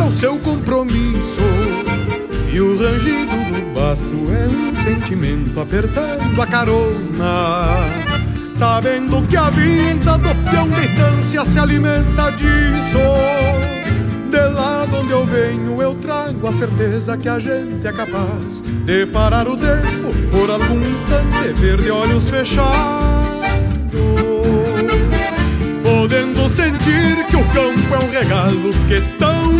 para o seu compromisso. E o rangido do basto é um sentimento apertando a carona. Sabendo que a vida do peão de distância se alimenta disso. De lá de onde eu venho, eu trago a certeza que a gente é capaz de parar o tempo por algum instante, ver de olhos fechados. Podendo sentir que o campo é um regalo que tão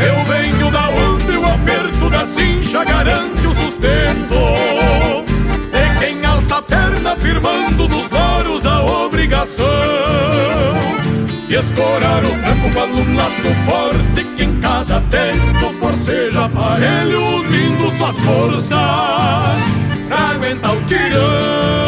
Eu venho da onde o aperto da cincha garante o sustento. De quem alça a perna firmando nos loros a obrigação e escorar o campo com um laço forte que em cada tempo forceja aparelho unindo suas forças pra aguentar o tirão.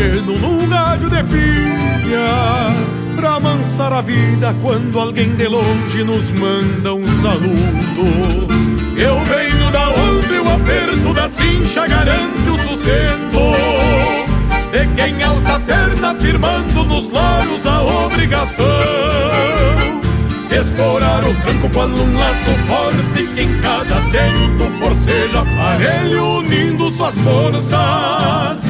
pequeno num rádio de pilha, pra amansar a vida quando alguém de longe nos manda um saludo. Eu venho da onde o aperto da cincha garante o sustento. De quem alça a perna firmando nos loros a obrigação Escorar o tranco quando um laço forte que em cada tempo forceja aparelho unindo suas forças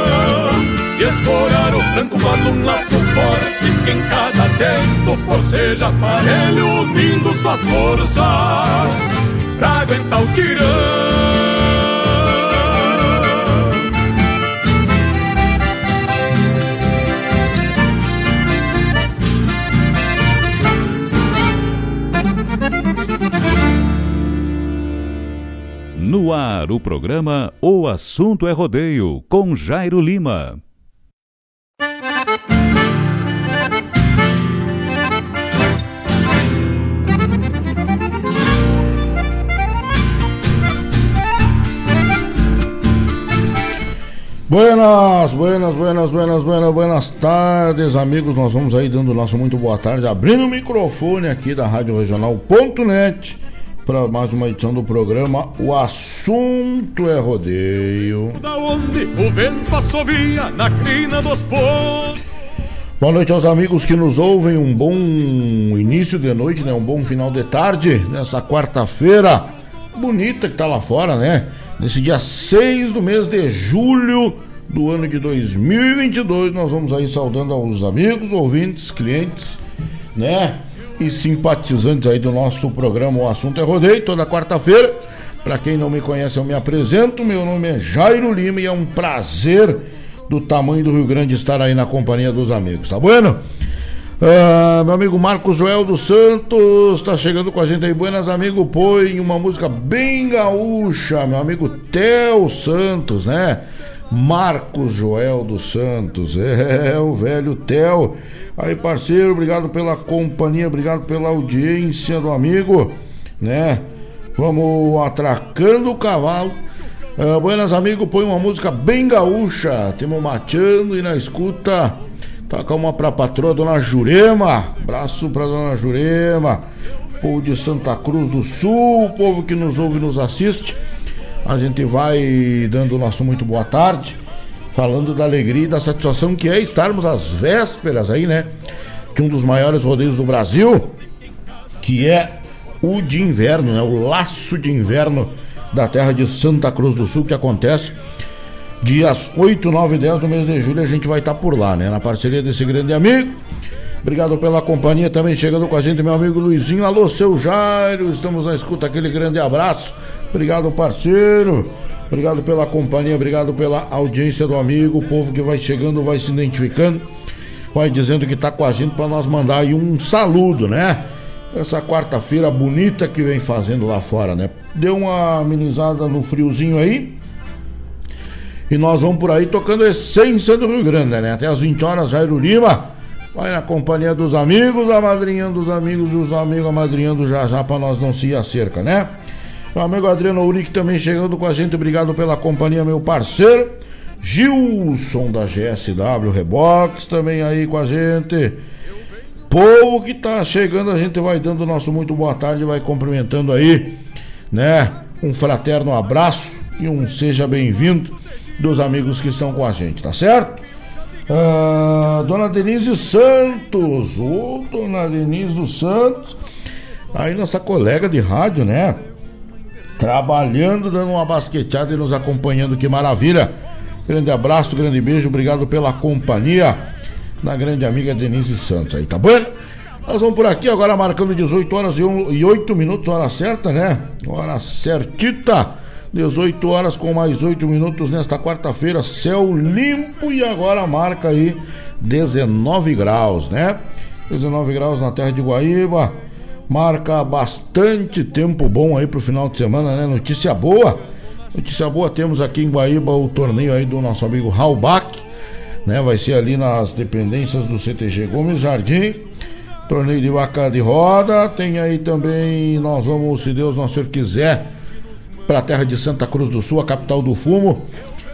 Escorar o tranco quando um laço forte que em cada tempo forceja aparelho unindo suas forças pra aguentar o tirão. No ar, o programa O Assunto é Rodeio, com Jairo Lima. Buenas, buenas, buenas, buenas, buenas, buenas tardes, amigos. Nós vamos aí dando o nosso muito boa tarde, abrindo o microfone aqui da Rádio Regional.net para mais uma edição do programa O Assunto é Rodeio. Da onde o vento assovia na crina dos. Boa noite aos amigos que nos ouvem, um bom início de noite, né? Um bom final de tarde, nessa quarta-feira bonita que tá lá fora, né? Nesse dia 6 do mês de julho do ano de 2022, nós vamos aí saudando aos amigos, ouvintes, clientes, né? E simpatizantes aí do nosso programa O Assunto é Rodeio, toda quarta-feira. Para quem não me conhece, eu me apresento. Meu nome é Jairo Lima e é um prazer do tamanho do Rio Grande estar aí na companhia dos amigos, tá bueno? Ah, meu amigo Marcos Joel dos Santos está chegando com a gente aí. Buenas, amigo. Põe uma música bem gaúcha. Meu amigo Theo Santos, né? Marcos Joel dos Santos. É, o velho Theo. Aí, parceiro, obrigado pela companhia, obrigado pela audiência do amigo, né? Vamos atracando o cavalo. Uh, buenas, amigo. Põe uma música bem gaúcha. Temos mateando e na escuta. Toca uma pra patroa, dona Jurema. Abraço pra dona Jurema. Povo de Santa Cruz do Sul, povo que nos ouve e nos assiste. A gente vai dando o nosso muito boa tarde, falando da alegria e da satisfação que é estarmos às vésperas aí, né? De um dos maiores rodeios do Brasil, que é o de inverno, né? O laço de inverno da terra de Santa Cruz do Sul, que acontece Dias 8, 9 e 10 do mês de julho a gente vai estar tá por lá, né? Na parceria desse grande amigo. Obrigado pela companhia também chegando com a gente, meu amigo Luizinho. Alô, seu Jairo, estamos na escuta, aquele grande abraço. Obrigado, parceiro. Obrigado pela companhia, obrigado pela audiência do amigo. O povo que vai chegando vai se identificando, vai dizendo que está com a gente para nós mandar aí um saludo, né? Essa quarta-feira bonita que vem fazendo lá fora, né? Deu uma amenizada no friozinho aí. E nós vamos por aí tocando essência do Rio Grande, né? Até às 20 horas, Jairo Lima. Vai na companhia dos amigos, amadrinhando os amigos dos amigos, amadrinhando já já pra nós não se ir a cerca, né? Meu amigo Adriano Uric também chegando com a gente, obrigado pela companhia, meu parceiro. Gilson da GSW Rebox também aí com a gente. Povo que tá chegando, a gente vai dando nosso muito boa tarde, vai cumprimentando aí, né? Um fraterno abraço e um seja bem-vindo dos amigos que estão com a gente, tá certo? Ah, Dona Denise Santos, ô Dona Denise dos Santos, aí nossa colega de rádio, né? Trabalhando, dando uma basqueteada e nos acompanhando, que maravilha! Grande abraço, grande beijo, obrigado pela companhia da grande amiga Denise Santos aí, tá bom? Nós vamos por aqui agora marcando 18 horas e 8 minutos, hora certa, né? Hora certita 18 horas com mais 8 minutos nesta quarta-feira, céu limpo e agora marca aí 19 graus, né? 19 graus na terra de Guaíba, marca bastante tempo bom aí pro final de semana, né? Notícia boa, notícia boa, temos aqui em Guaíba o torneio aí do nosso amigo Halbach, né? Vai ser ali nas dependências do CTG Gomes Jardim. Torneio de vaca de roda, tem aí também, nós vamos, se Deus nosso Senhor quiser, para a terra de Santa Cruz do Sul, a capital do fumo.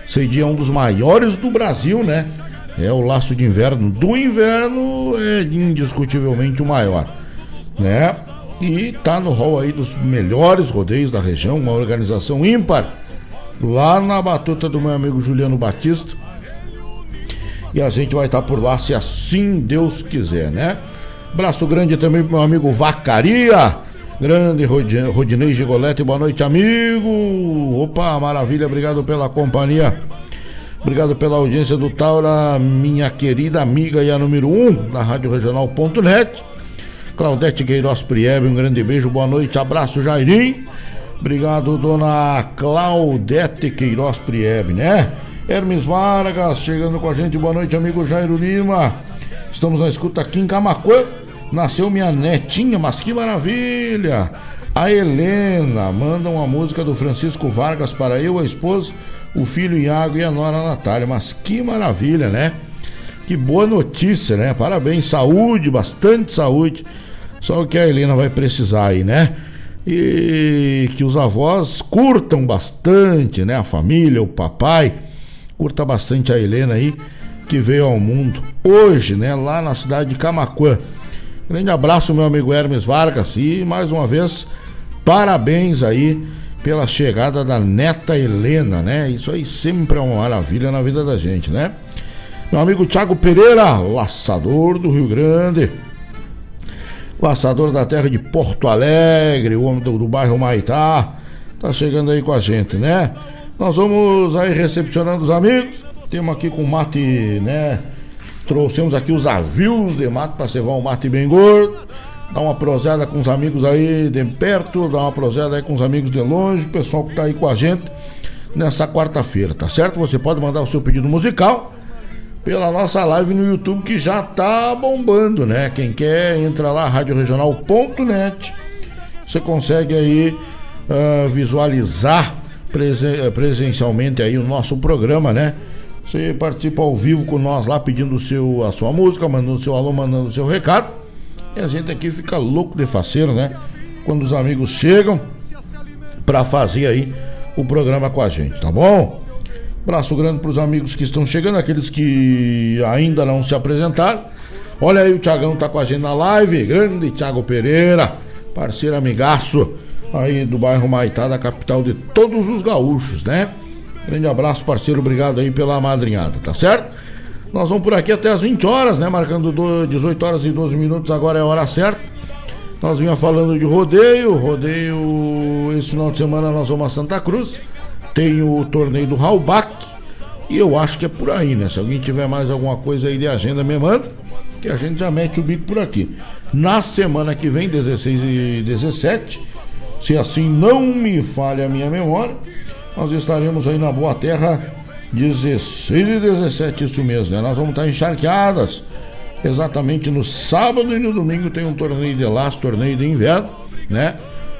Esse dia é um dos maiores do Brasil, né? É o laço de inverno. Do inverno é indiscutivelmente o maior, né? E tá no hall aí dos melhores rodeios da região, uma organização ímpar, lá na batuta do meu amigo Juliano Batista. E a gente vai estar tá por lá se assim Deus quiser, né? Braço grande também pro meu amigo Vacaria Grande Rodinei Gigolete, boa noite, amigo. Opa, maravilha, obrigado pela companhia. Obrigado pela audiência do Taura, minha querida amiga e a número 1 um da Rádio Regional.net. Claudete Queiroz Priebe, um grande beijo, boa noite, abraço, Jairim. Obrigado, dona Claudete Queiroz Priebe, né? Hermes Vargas chegando com a gente, boa noite, amigo Jairo Lima. Estamos na escuta aqui em Camacuã nasceu minha netinha, mas que maravilha! A Helena manda uma música do Francisco Vargas para eu, a esposa, o filho Iago e a nora Natália. Mas que maravilha, né? Que boa notícia, né? Parabéns, saúde, bastante saúde. Só o que a Helena vai precisar aí, né? E que os avós curtam bastante, né? A família, o papai, Curta bastante a Helena aí, que veio ao mundo hoje, né? Lá na cidade de Camacuã. Grande abraço, meu amigo Hermes Vargas. E mais uma vez, parabéns aí pela chegada da neta Helena, né? Isso aí sempre é uma maravilha na vida da gente, né? Meu amigo Thiago Pereira, laçador do Rio Grande, laçador da terra de Porto Alegre, o homem do, do bairro Maitá, tá chegando aí com a gente, né? Nós vamos aí recepcionando os amigos. Temos aqui com mate, né? Trouxemos aqui os avios de mate para cevar um mate bem gordo dá uma prosada com os amigos aí de perto, dá uma prosada aí com os amigos de longe, o pessoal que tá aí com a gente nessa quarta-feira, tá certo? Você pode mandar o seu pedido musical pela nossa live no YouTube que já tá bombando, né? Quem quer, entra lá, radioregional.net. Você consegue aí uh, visualizar presen presencialmente aí o nosso programa, né? Você participa ao vivo com nós lá pedindo seu, a sua música, mandando seu alô, mandando seu recado. E a gente aqui fica louco de faceiro, né? Quando os amigos chegam para fazer aí o programa com a gente, tá bom? Braço grande para os amigos que estão chegando, aqueles que ainda não se apresentaram. Olha aí, o Tiagão tá com a gente na live. Grande Thiago Pereira, parceiro amigaço aí do bairro Maitá, da capital de todos os gaúchos, né? Grande abraço, parceiro. Obrigado aí pela madrinhada, tá certo? Nós vamos por aqui até as 20 horas, né? Marcando 18 horas e 12 minutos, agora é a hora certa. Nós vinha falando de rodeio, rodeio esse final de semana nós vamos a Santa Cruz. Tem o torneio do Raulbach. E eu acho que é por aí, né? Se alguém tiver mais alguma coisa aí de agenda, me manda. Que a gente já mete o bico por aqui. Na semana que vem, 16 e 17, se assim não me falha a minha memória, nós estaremos aí na Boa Terra 16 e 17, isso mesmo, né? Nós vamos estar encharqueadas. Exatamente no sábado e no domingo tem um torneio de laço, torneio de inverno, né?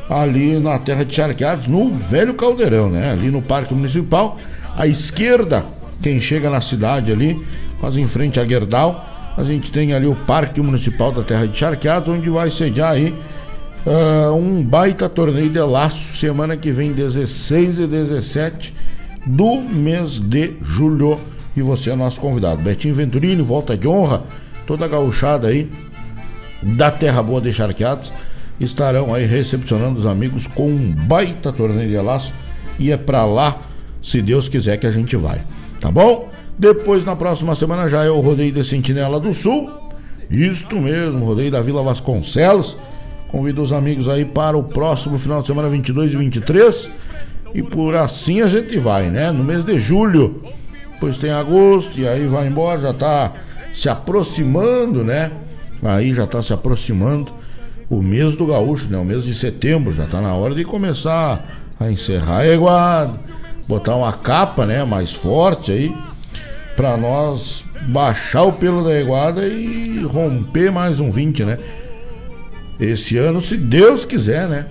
Ali na terra de Charqueados, no velho caldeirão, né? Ali no Parque Municipal, à esquerda, quem chega na cidade ali, quase em frente a Guerdal, a gente tem ali o Parque Municipal da Terra de Charqueados, onde vai sediar aí uh, um baita torneio de laço, semana que vem, 16 e 17 do mês de julho. E você é nosso convidado. Betinho Venturini, volta de honra, toda a gauchada aí da Terra Boa de Charqueados estarão aí recepcionando os amigos com um baita torneio de laço. E é pra lá, se Deus quiser, que a gente vai. Tá bom? Depois, na próxima semana, já é o rodeio de Sentinela do Sul. Isto mesmo, rodeio da Vila Vasconcelos. Convido os amigos aí para o próximo final de semana, 22 e 23 e por assim a gente vai, né? No mês de julho, depois tem agosto e aí vai embora, já tá se aproximando, né? Aí já tá se aproximando o mês do gaúcho, né? O mês de setembro, já tá na hora de começar a encerrar a eguada, botar uma capa, né, mais forte aí, para nós baixar o pelo da eguada e romper mais um 20, né? Esse ano, se Deus quiser, né?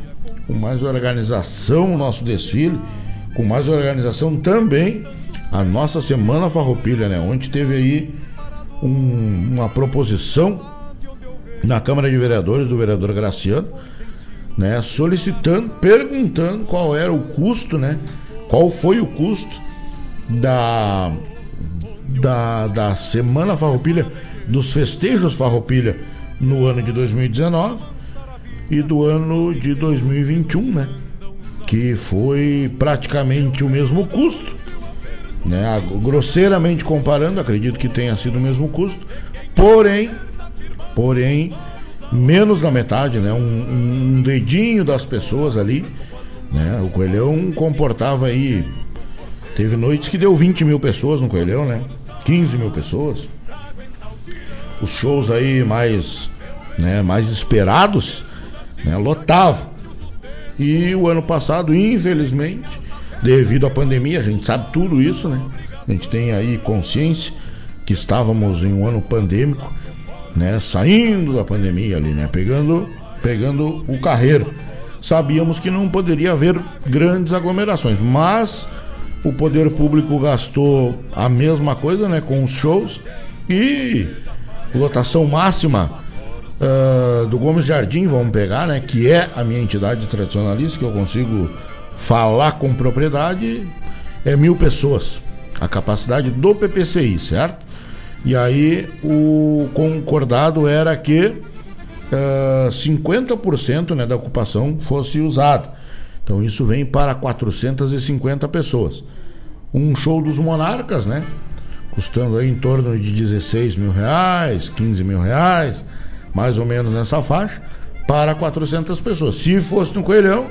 com mais organização o nosso desfile, com mais organização também a nossa Semana Farroupilha, né? Onde teve aí um, uma proposição na Câmara de Vereadores do vereador Graciano, né? Solicitando, perguntando qual era o custo, né? Qual foi o custo da da, da Semana Farroupilha, dos festejos Farroupilha no ano de 2019 e do ano de 2021, né? Que foi praticamente o mesmo custo, né? Grosseiramente comparando, acredito que tenha sido o mesmo custo, porém, porém, menos da metade, né? Um, um dedinho das pessoas ali, né? O Coelhão comportava aí, teve noites que deu 20 mil pessoas no Coelhão, né? 15 mil pessoas. Os shows aí mais, né, mais esperados né, lotava. E o ano passado, infelizmente, devido à pandemia, a gente sabe tudo isso, né? A gente tem aí consciência que estávamos em um ano pandêmico, né? Saindo da pandemia ali, né? Pegando, pegando o carreiro. Sabíamos que não poderia haver grandes aglomerações, mas o poder público gastou a mesma coisa, né? Com os shows e lotação máxima uh, do Gomes Jardim, vamos pegar, né? Que é a minha entidade tradicionalista, que eu consigo falar com propriedade, é mil pessoas. a capacidade do PPCI, certo? E aí o concordado era que uh, 50% né, da ocupação fosse usado. Então isso vem para 450 pessoas. Um show dos monarcas, né? Custando aí em torno de 16 mil reais, 15 mil reais, mais ou menos nessa faixa, para 400 pessoas. Se fosse no Coelhão,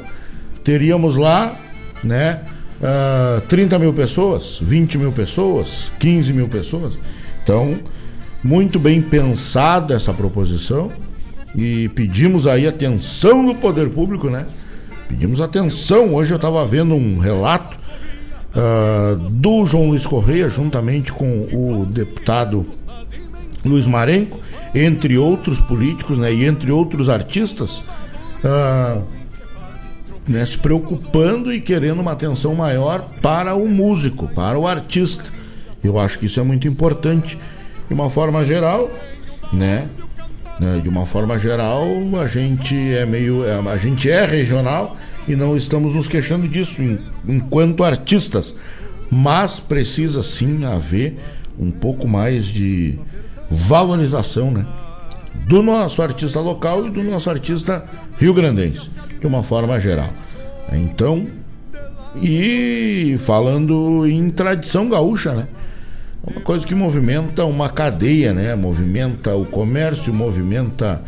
teríamos lá, né? Uh, ah, 30 mil pessoas, 20 mil pessoas, 15 mil pessoas. Então, muito bem pensada essa proposição e pedimos aí atenção do poder público, né? Pedimos atenção. Hoje eu estava vendo um relato uh, do João Luiz Correia, juntamente com o deputado Luiz Marenco, entre outros políticos, né? E entre outros artistas. Uh, né, se preocupando e querendo uma atenção maior para o músico, para o artista. Eu acho que isso é muito importante. De uma forma geral, né? né de uma forma geral, a gente é meio. É, a gente é regional e não estamos nos queixando disso enquanto artistas. Mas precisa sim haver um pouco mais de valorização, né? Do nosso artista local e do nosso artista rio-grandense, de uma forma geral. Então, e falando em tradição gaúcha, né? Uma coisa que movimenta uma cadeia, né? Movimenta o comércio, movimenta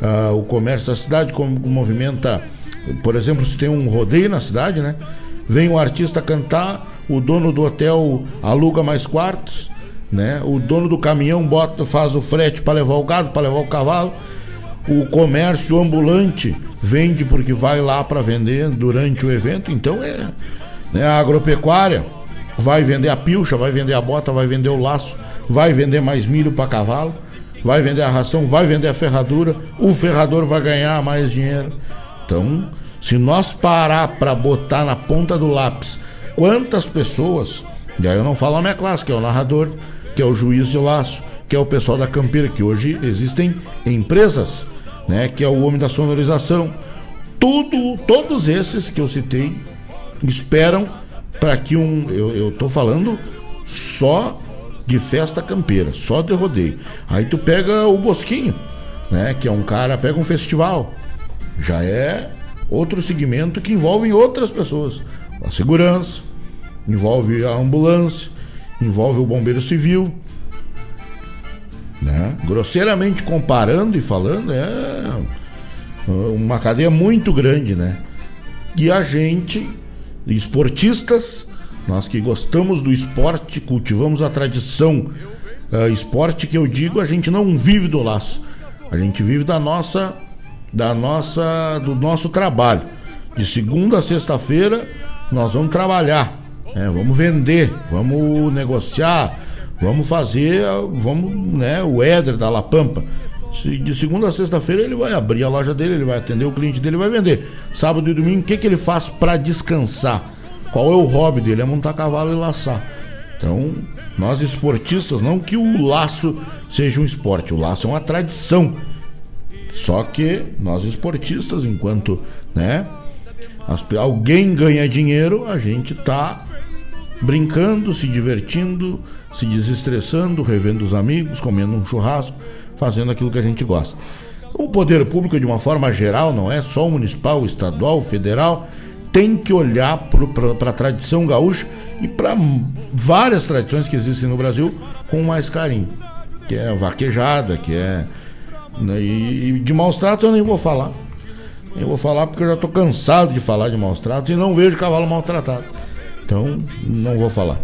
uh, o comércio da cidade, como movimenta, por exemplo, se tem um rodeio na cidade, né? Vem um artista cantar, o dono do hotel aluga mais quartos, né? O dono do caminhão bota, faz o frete para levar o gado, para levar o cavalo. O comércio ambulante vende porque vai lá para vender durante o evento, então é né, a agropecuária vai vender a pilcha, vai vender a bota, vai vender o laço, vai vender mais milho para cavalo, vai vender a ração, vai vender a ferradura, o ferrador vai ganhar mais dinheiro. Então, se nós parar para botar na ponta do lápis quantas pessoas, e aí eu não falo a minha classe, que é o narrador, que é o juiz de laço, que é o pessoal da campeira, que hoje existem empresas, né, que é o homem da sonorização. Tudo, todos esses que eu citei esperam para que um. Eu, tô falando só de festa campeira, só de rodeio. Aí tu pega o Bosquinho, né? Que é um cara, pega um festival. Já é outro segmento que envolve outras pessoas. A segurança, envolve a ambulância, envolve o bombeiro civil. Né? Grosseiramente comparando e falando, é uma cadeia muito grande, né? E a gente esportistas, nós que gostamos do esporte, cultivamos a tradição. Uh, esporte que eu digo, a gente não vive do laço. A gente vive da nossa da nossa do nosso trabalho. De segunda a sexta-feira nós vamos trabalhar, né? vamos vender, vamos negociar, vamos fazer, vamos, né, o Éder da La Pampa de segunda a sexta-feira ele vai abrir a loja dele, ele vai atender o cliente dele, vai vender. Sábado e domingo, o que, que ele faz para descansar? Qual é o hobby dele? É montar cavalo e laçar. Então, nós esportistas, não que o laço seja um esporte, o laço é uma tradição. Só que nós esportistas, enquanto né, alguém ganha dinheiro, a gente tá brincando, se divertindo, se desestressando, revendo os amigos, comendo um churrasco fazendo aquilo que a gente gosta. O poder público, de uma forma geral, não é só o municipal, o estadual, o federal, tem que olhar para a tradição gaúcha e para várias tradições que existem no Brasil com mais carinho. Que é vaquejada, que é. Né, e, e de maus tratos eu nem vou falar. Nem vou falar porque eu já estou cansado de falar de maus tratos e não vejo cavalo maltratado. Então, não vou falar.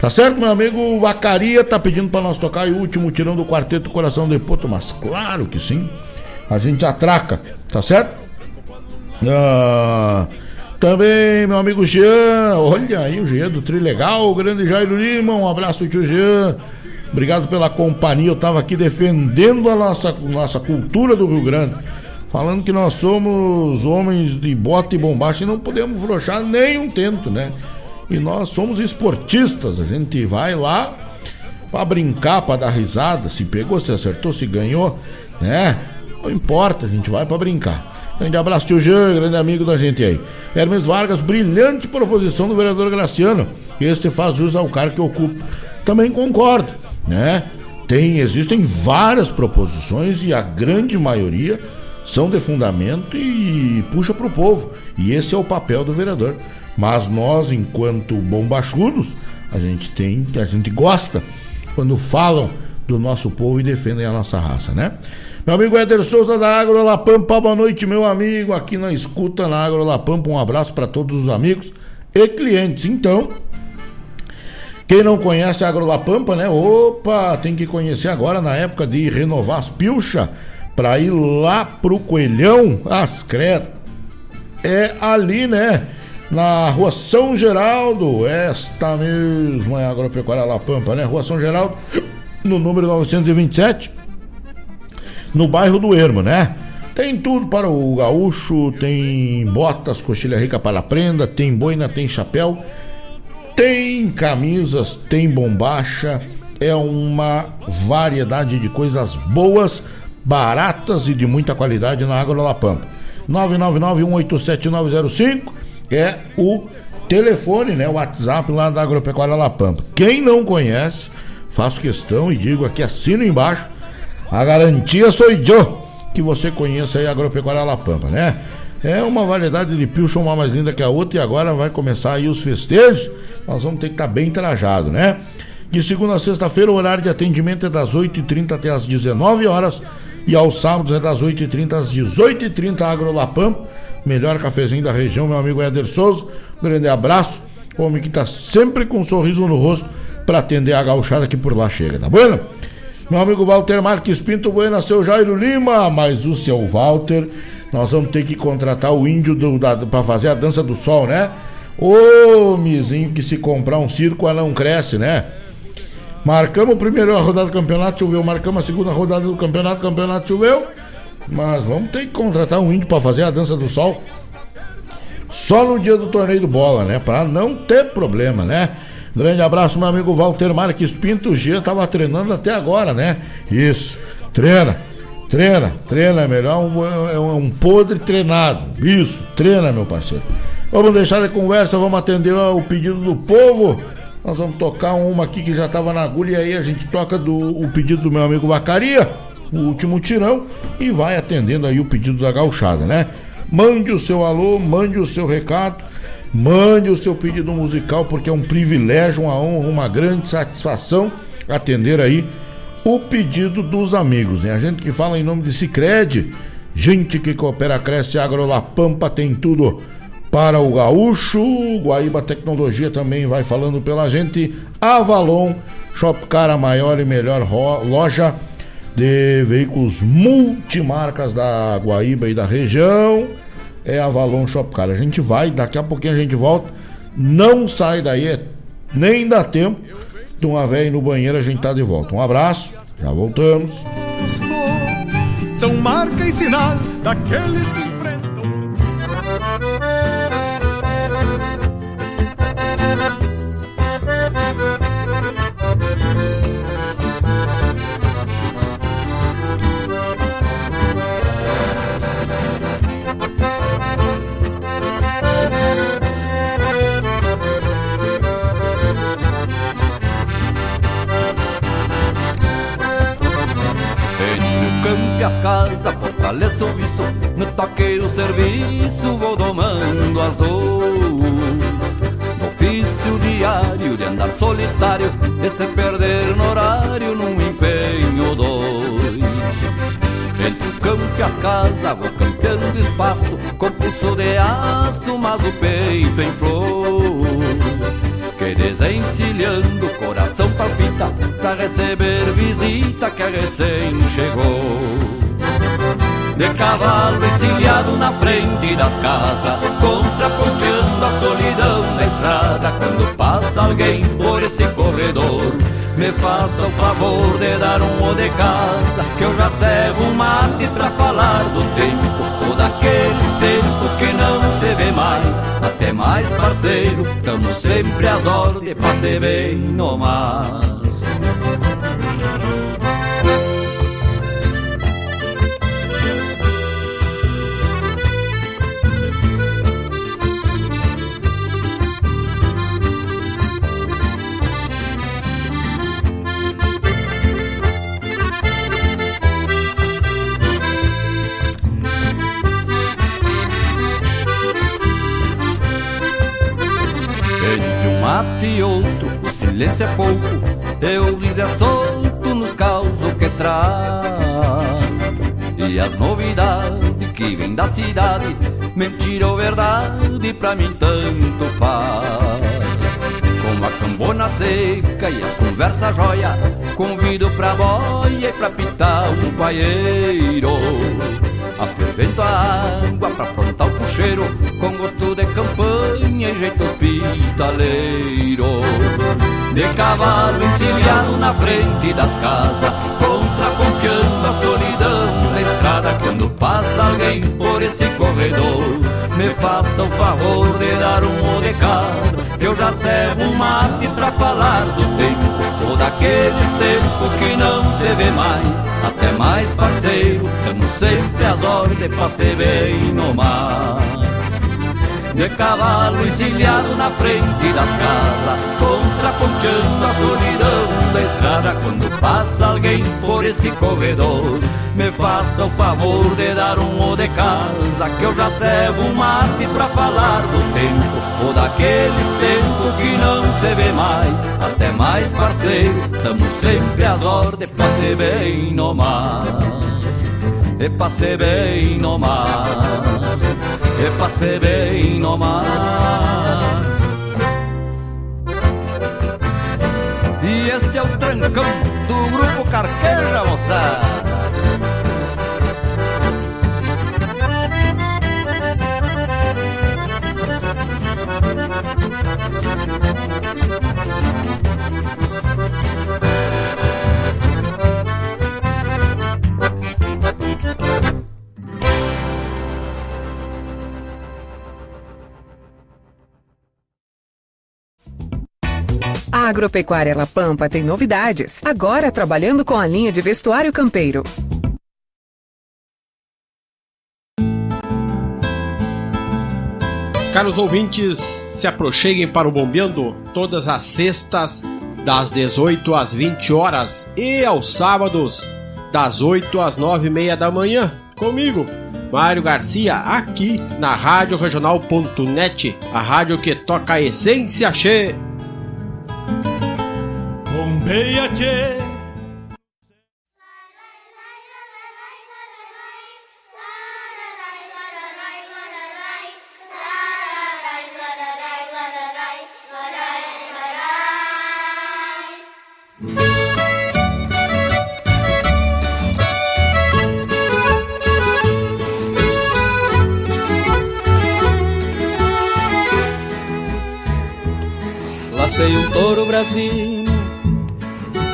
Tá certo, meu amigo Vacaria tá pedindo para nós tocar o último tirão do quarteto Coração de Poto, mas claro que sim. A gente atraca, tá certo? Ah, também, meu amigo Jean, olha aí o Jean do Trilegal, o grande Jairo Lima, um abraço, tio Jean. Obrigado pela companhia. Eu tava aqui defendendo a nossa, nossa cultura do Rio Grande. Falando que nós somos homens de bota e bombacha e não podemos frouxar nem um tento, né? E nós somos esportistas, a gente vai lá para brincar, para dar risada, se pegou, se acertou, se ganhou, né? Não importa, a gente vai para brincar. Grande abraço, tio Jean, grande amigo da gente aí. Hermes Vargas, brilhante proposição do vereador Graciano. este faz jus ao cargo que ocupa. Também concordo, né? Tem, existem várias proposições e a grande maioria são de fundamento e puxa para o povo. E esse é o papel do vereador. Mas nós, enquanto bombachudos, a gente tem, a gente gosta quando falam do nosso povo e defendem a nossa raça, né? Meu amigo Éder Souza da Agro La Pampa, boa noite, meu amigo, aqui na escuta na Agro La Pampa, um abraço para todos os amigos e clientes. Então, quem não conhece a Agro La Pampa, né? Opa, tem que conhecer agora na época de renovar as pilchas para ir lá pro Coelhão, as. É ali, né? Na rua São Geraldo, esta mesma é a Agropecuária La Pampa, né? Rua São Geraldo, no número 927, no bairro do Ermo, né? Tem tudo para o gaúcho, tem botas, coxilha rica para a prenda, tem boina, tem chapéu tem camisas, tem bombacha, é uma variedade de coisas boas, baratas e de muita qualidade na Água La Pampa. 999-187-905 é o telefone, né? O WhatsApp lá da Agropecuária La Pampa. Quem não conhece, faço questão e digo aqui, assino embaixo. A garantia sou eu que você conheça aí a Agropecuária La Pampa, né? É uma variedade de pilcha, uma mais linda que a outra, e agora vai começar aí os festejos nós vamos ter que estar tá bem trajado, né? De segunda a sexta-feira, o horário de atendimento é das 8h30 até as 19 horas e aos sábados é das 8h30 às 18h30, Agrolapam, melhor cafezinho da região, meu amigo Éder Souza. Grande abraço, homem que está sempre com um sorriso no rosto para atender a gauchada que por lá chega, tá bom? Meu amigo Walter Marques Pinto Bueno, seu Jairo Lima, mas o seu Walter, nós vamos ter que contratar o índio para fazer a dança do sol, né? Ô, mizinho, que se comprar um circo, ela não cresce, né? Marcamos a primeira rodada do campeonato, choveu. Marcamos a segunda rodada do campeonato, campeonato choveu. Mas vamos ter que contratar um índio para fazer a dança do sol. Só no dia do torneio do bola, né? Para não ter problema, né? Grande abraço, meu amigo Walter Marques Pinto. O G tava treinando até agora, né? Isso. Treina, treina, treina. É melhor um, é um, um podre treinado. Isso, treina, meu parceiro. Vamos deixar de conversa, vamos atender o pedido do povo. Nós vamos tocar uma aqui que já estava na agulha e aí a gente toca do, o pedido do meu amigo Vacaria, o último tirão, e vai atendendo aí o pedido da gauchada, né? Mande o seu alô, mande o seu recado, mande o seu pedido musical, porque é um privilégio, uma honra, uma grande satisfação atender aí o pedido dos amigos, né? A gente que fala em nome de Cicred, gente que coopera, cresce, agrolapampa, tem tudo para o gaúcho. Guaíba Tecnologia também vai falando pela gente. Avalon, Shopcar, a maior e melhor loja de veículos multimarcas da Guaíba e da região. É Avalon Shopcar. A gente vai, daqui a pouquinho a gente volta. Não sai daí, é, nem dá tempo de uma velha no banheiro, a gente tá de volta. Um abraço, já voltamos. São marca e sinal daqueles que as casas, fortaleço o viço, no toqueiro serviço vou domando as dores. No ofício diário de andar solitário, de se perder no horário num empenho dois. Entre o campo e as casas vou campeando espaço, com pulso de aço, mas o peito em flor que desencilhando o coração palpita pra receber visita que recém chegou. De cavalo encilhado na frente das casas, contraponteando a solidão na estrada. Quando passa alguém por esse corredor, me faça o favor de dar um o de casa, que eu já servo um mate pra falar do tempo, ou daqueles tempos que não se vê mais até mais parceiro, tamo sempre às ordens, passe bem no mas. Mate e outro, o silêncio é pouco, eu riso é solto nos causos que traz. E as novidades que vêm da cidade, mentira ou verdade, pra mim tanto faz. Com a cambona seca e as conversas joia, convido pra boia e pra pitar um paieiro. Afervento a água pra aprontar o puxeiro Com gosto de campanha e jeito hospitaleiro De cavalo encilhado na frente das casas Contraponteando a solidão na estrada. Quando passa alguém por esse corredor Me faça o favor de dar um de casa. Eu já servo um mate pra falar do tempo Ou daqueles tempos que não se vê mais. Até mais parceiro, tamo sempre às ordens pra ser bem no mar. De cavalo encilhado na frente das casas, contraponteando a solidão da estrada. Quando passa alguém por esse corredor, me faça o favor de dar um o de casa, que eu já servo um mate pra falar do tempo, ou daqueles tempos que não se vê mais. Até mais parceiro, tamo sempre às ordens pra ser bem no mas. E pra ser bem no mas, e pra ser bem no mas. E esse é o trancão do grupo Carqueja, moçada. Agropecuária La Pampa tem novidades, agora trabalhando com a linha de vestuário campeiro. Caros ouvintes, se aproxeguem para o Bombeando todas as sextas, das 18 às 20 horas e aos sábados, das 8 às 9 e meia da manhã, comigo, Mário Garcia, aqui na Rádio Regional.net, a rádio que toca a essência che. Bombeia che. Lacei um touro brasino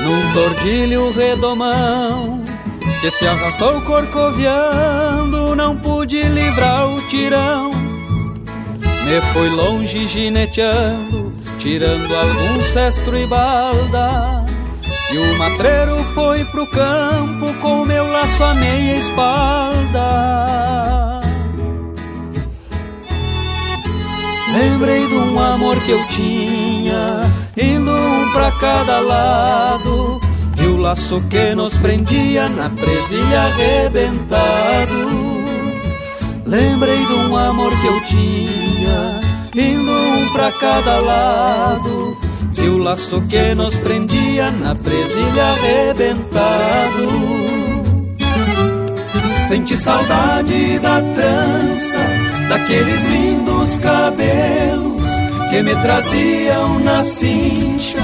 num tordilho redomão que se arrastou corcoviando, não pude livrar o tirão. Me fui longe gineteando, tirando algum cestro e balda. E o matreiro foi pro campo com meu laço à meia espalda. Lembrei de um amor que eu tinha, indo um pra cada lado. Vi o laço que nos prendia na presilha arrebentado. Lembrei de um amor que eu tinha, indo um pra cada lado. Vi o laço que nos prendia na presilha arrebentado. Senti saudade da trança, daqueles lindos cabelos que me traziam na cincha,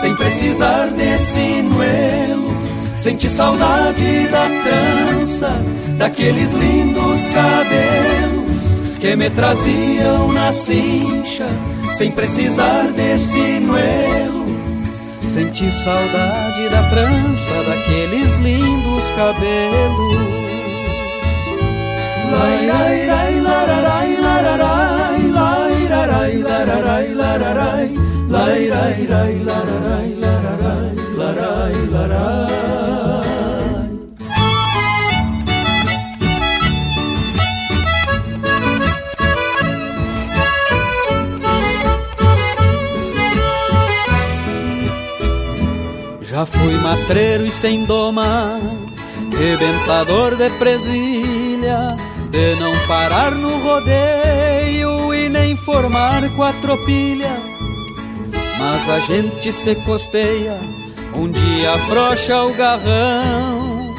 sem precisar de sinuelo. Senti saudade da trança, daqueles lindos cabelos que me traziam na cincha, sem precisar de sinuelo. Senti saudade da trança, daqueles lindos cabelos. Já fui matreiro e sem doma, rebentador de presilha, de não parar no rodeio e nem formar quatropilha. Mas a gente se costeia, um dia afrouxa o garrão.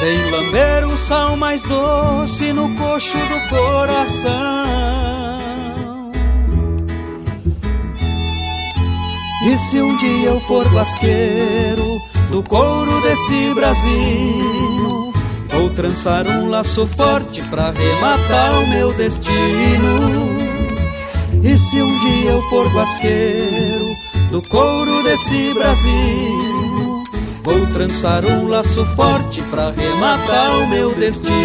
Vem lamber o sal mais doce no coxo do coração. E se um dia eu for basqueiro do couro desse Brasil, trançar um laço forte pra rematar o meu destino. E se um dia eu for guasqueiro do couro desse Brasil, vou trançar um laço forte pra rematar o meu destino.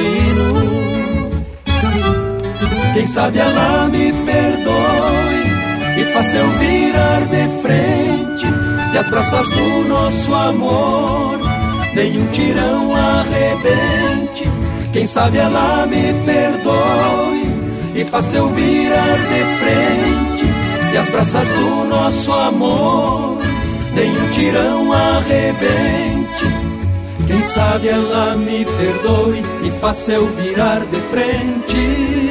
Quem sabe ela me perdoe e faça eu virar de frente e as braças do nosso amor nenhum tirão arrebente. Quem sabe ela me perdoe e faça eu virar de frente e as braças do nosso amor nenhum tirão arrebente. Quem sabe ela me perdoe e faça eu virar de frente.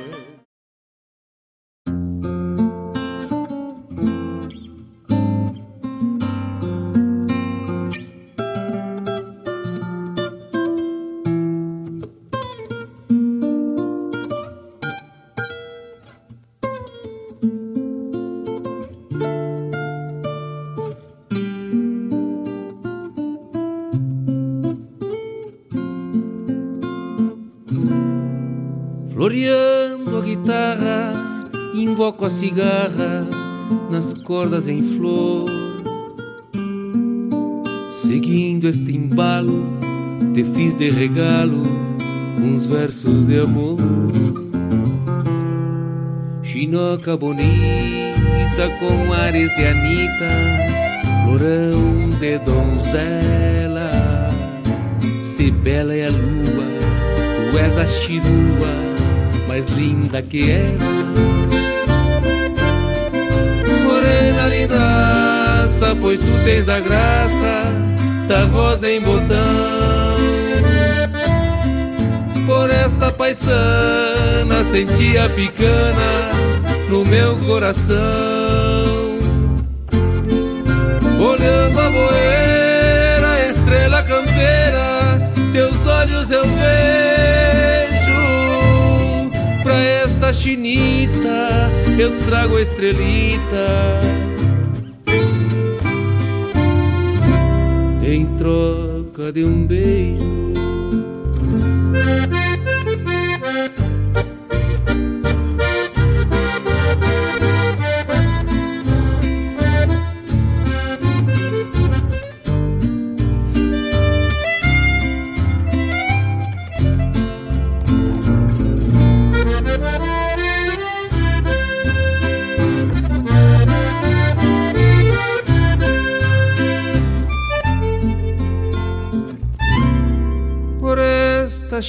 Floreando a guitarra, invoco a cigarra nas cordas em flor. Seguindo este embalo, te fiz de regalo uns versos de amor. Chinoca bonita com ares de Anita, florão de donzela. Se bela é a lua, tu és a chirua mais linda que ela. Morena lindaça, pois tu tens a graça da rosa em botão. Por esta paisana senti a picana no meu coração. Olhando a boeira, estrela campeira, teus olhos eu vejo pra esta chinita eu trago a estrelita. Em troca de um beijo.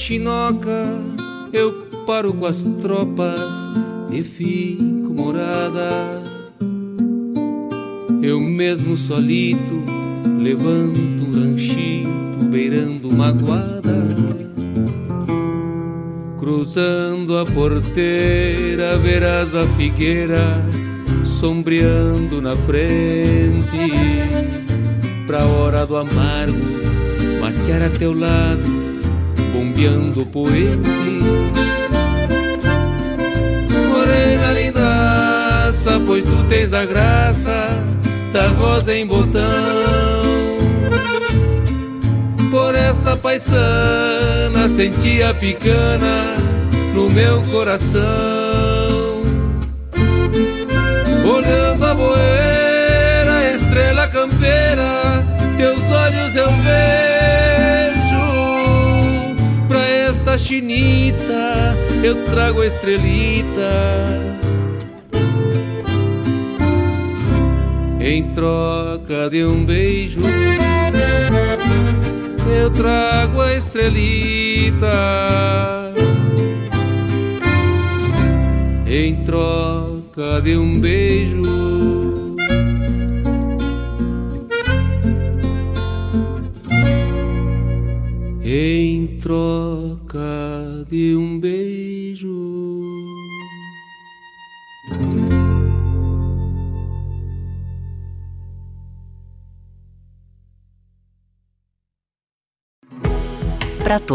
Chinoca eu paro com as tropas e fico morada. Eu mesmo solito levanto um ranchito beirando uma guada. Cruzando a porteira, verás a figueira sombreando na frente. Pra hora do amargo, matear a teu lado, bombeando poente. Morena lindaça, pois tu tens a graça da rosa em botão. Por esta paisana senti a picana no meu coração. Olhando a boeira, estrela campeira, teus olhos eu vejo. Chinita eu trago a estrelita. Em troca de um beijo, eu trago a estrelita. Em troca de um beijo.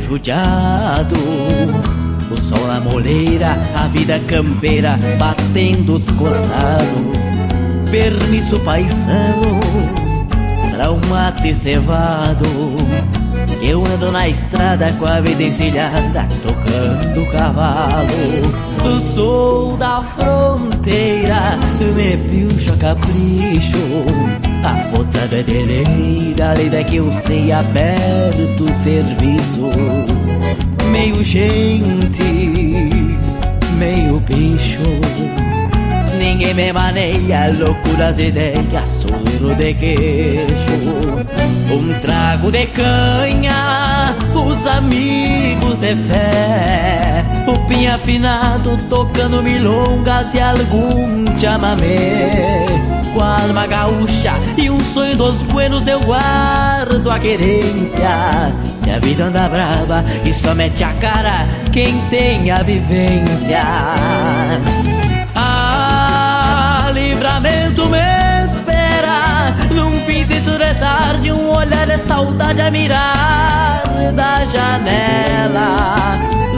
Judiado O sol na moleira, a vida campeira batendo os costados Permisso paisano pra um mate cevado eu ando na estrada com a vida encilhada, tocando cavalo. Do sul da fronteira, me pilcho a capricho. A botada é deleira, lida que eu sei aberto serviço. Meio gente, meio bicho. Ninguém me maneia, loucuras ideias, soro de queixo. Um trago de canha, os amigos de fé. O pinho afinado tocando milongas e algum chamamé. Com a alma gaúcha e um sonho dos buenos eu guardo a querência. Se a vida anda brava e só mete a cara quem tem a vivência se tudo é tarde Um olhar de saudade a mirar da janela.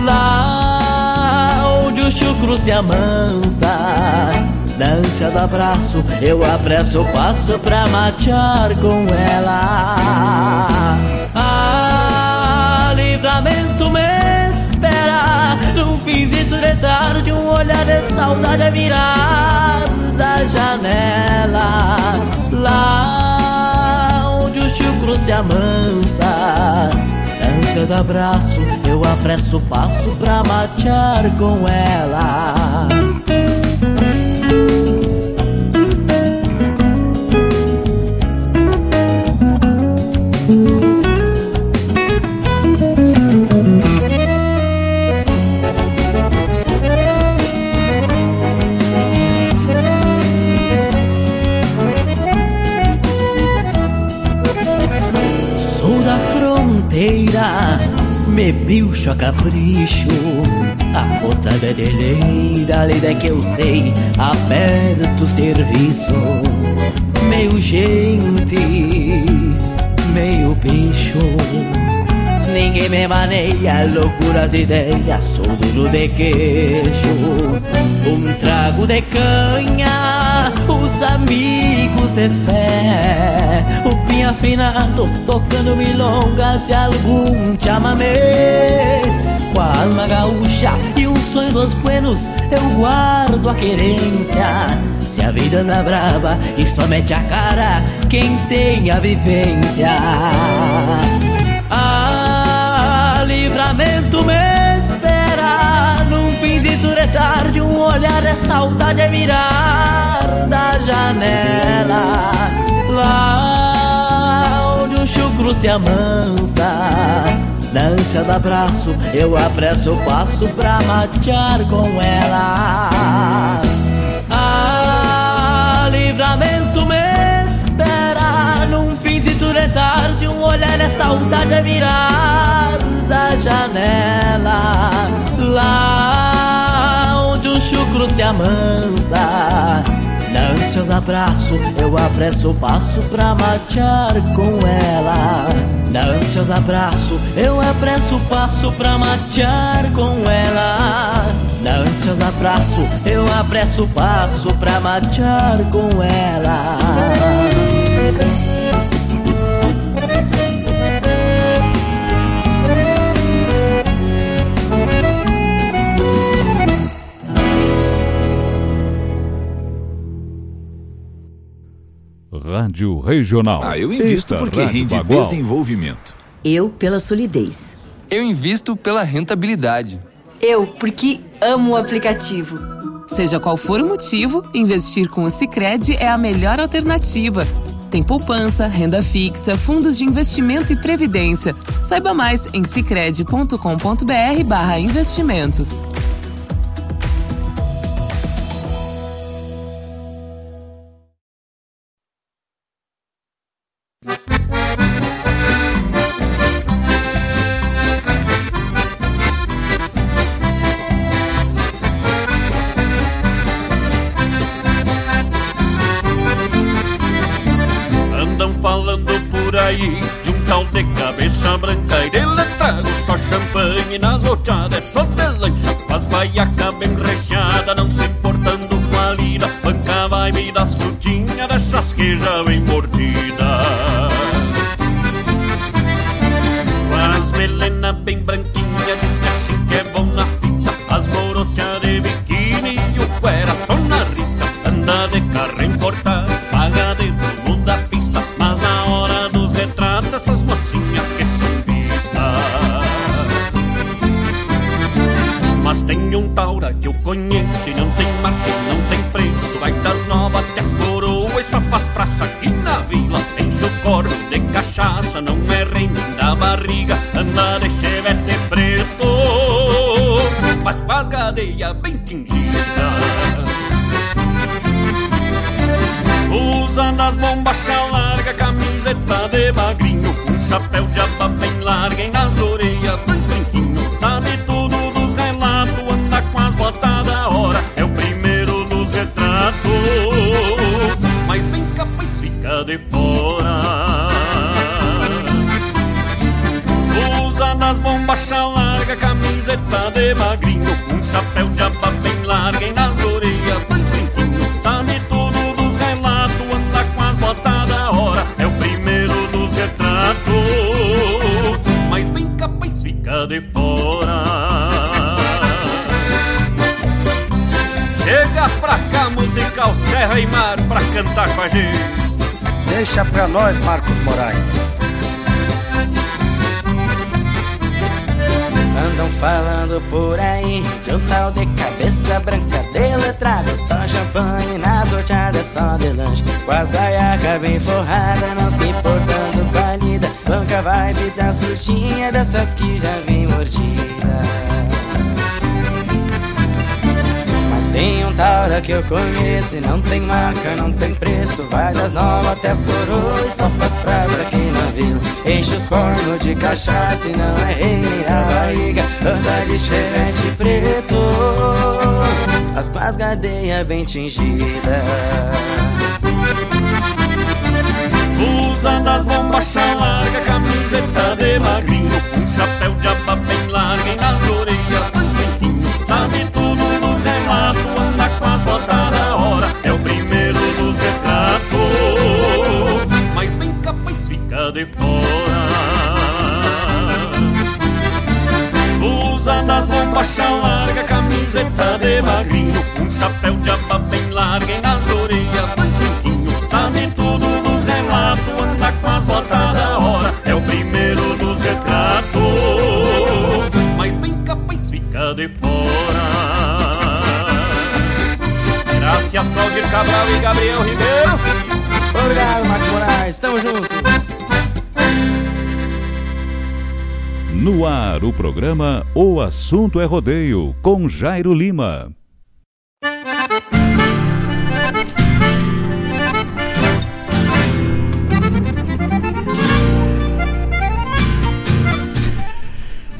Lá onde o chucro se amansa ânsia do abraço Eu apresso o passo pra matear com ela. Ah, livramento me espera Num finzito de tarde Um olhar de saudade a mirar da janela. Lá onde o chucro se amansa ânsia do abraço, eu apresso o passo pra matear com ela. Me pilcho a capricho A outra bedeleira, lida que eu sei Aperto o serviço. Meio gente, meio bicho. Ninguém me maneia, loucuras ideias Sou duro de queijo Um trago de canha Os amigos de fé. O pinho afinado Tocando milongas e algum chamamé Com a alma gaúcha e um sonho dos buenos Eu guardo a querência. Se a vida anda brava e só mete a cara Quem tem a vivência. Livramento me espera Finzito de tarde Um olhar de saudade é mirar Da janela. Lá onde o chucro se amansa Na ânsia do abraço Eu apresso o passo pra matear com ela. Ah, livramento me espera Num finzito de tarde Um olhar de saudade é mirar da janela. Lá o chucro se amansa. Na ânsia do abraço eu apresso o passo pra matear com ela. Na ânsia do abraço eu apresso o passo pra matear com ela. Na ânsia do abraço eu apresso o passo pra matear com ela Rádio Regional. Ah, eu invisto Eita, porque Rádio rende Bagual. desenvolvimento. Eu pela solidez. Eu invisto pela rentabilidade. Eu porque amo o aplicativo. Seja qual for o motivo, investir com o Sicredi é a melhor alternativa. Tem poupança, renda fixa, fundos de investimento e previdência. Saiba mais em sicredi.com.br/barra camiseta de magrinho Um chapéu de aba bem larga e nas orelhas dois brinquinhos Sabe tudo dos relatos, anda com as botas da hora É o primeiro dos retratos. Mas bem capaz fica de fora. Chega pra cá, musical Serra e Mar Pra cantar com a gente. Deixa pra nós, Marcos Moraes. Andam falando por aí. De um tal de cabeça branca de letrado Só champanhe nas sorteadas, só de lanche. Com as baiacas bem forradas, não se importando com a lida. Banca vibe das frutinhas, dessas que já vem mordida Tem Taura que eu conheço. E não tem marca, não tem preço. Vai das novas até as coroas, só faz praça aqui na vila. Enche os cornos de cachaça e não é rei nem a barriga. Anda de cheirante preto. As com as gadeias bem tingidas Usa das bombachas larga, camiseta de magrinho Um chapéu de aba bem larga e nas orelhas bombachas larga, camiseta de magrinho. Um chapéu de aba bem larga e nas orelhas dois dentinhos Sabe tudo dos relatos, anda com as botas da hora. É o primeiro dos retratos. Mas bem capaz fica de fora. Graças Claudir Cabral e Gabriel Ribeiro. Obrigado, Marcos Moraes, tamo junto No ar, o programa O Assunto é Rodeio, com Jairo Lima.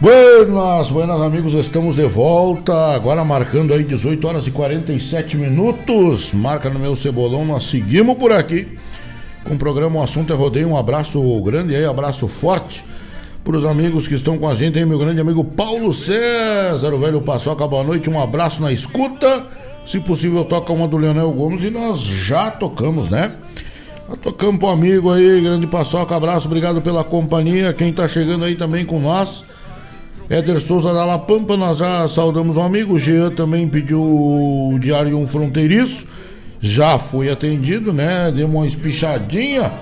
Buenas, buenas amigos, estamos de volta. Agora marcando aí 18 horas e 47 minutos. Marca no meu cebolão, nós seguimos por aqui com o programa O Assunto é Rodeio. Um abraço grande aí, abraço forte para os amigos que estão com a gente aí, meu grande amigo Paulo César, o velho Paçoca, boa noite, um abraço na escuta. Se possível, toca uma do Leonel Gomes e nós já tocamos, né? Já tocamos pro amigo aí, grande Paçoca, abraço, obrigado pela companhia. Quem tá chegando aí também com nós. Éder Souza da La Pampa, nós já saudamos um amigo. O Jean também pediu o Diário Um Fronteiriço. Já foi atendido, né? Deu uma espichadinha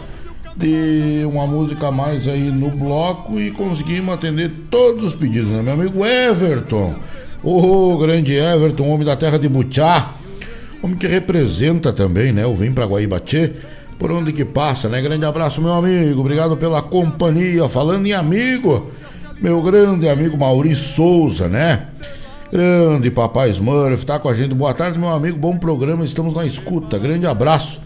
de uma música a mais aí no bloco e conseguimos atender todos os pedidos, né? Meu amigo Everton, o grande Everton, homem da terra de Butiá, homem que representa também, né? O Vem pra Guaíbatê, por onde que passa, né? Grande abraço, meu amigo, obrigado pela companhia. Falando em amigo, meu grande amigo Maurício Souza, né? Grande papai Smurf, tá com a gente. Boa tarde, meu amigo, bom programa, estamos na escuta. Grande abraço.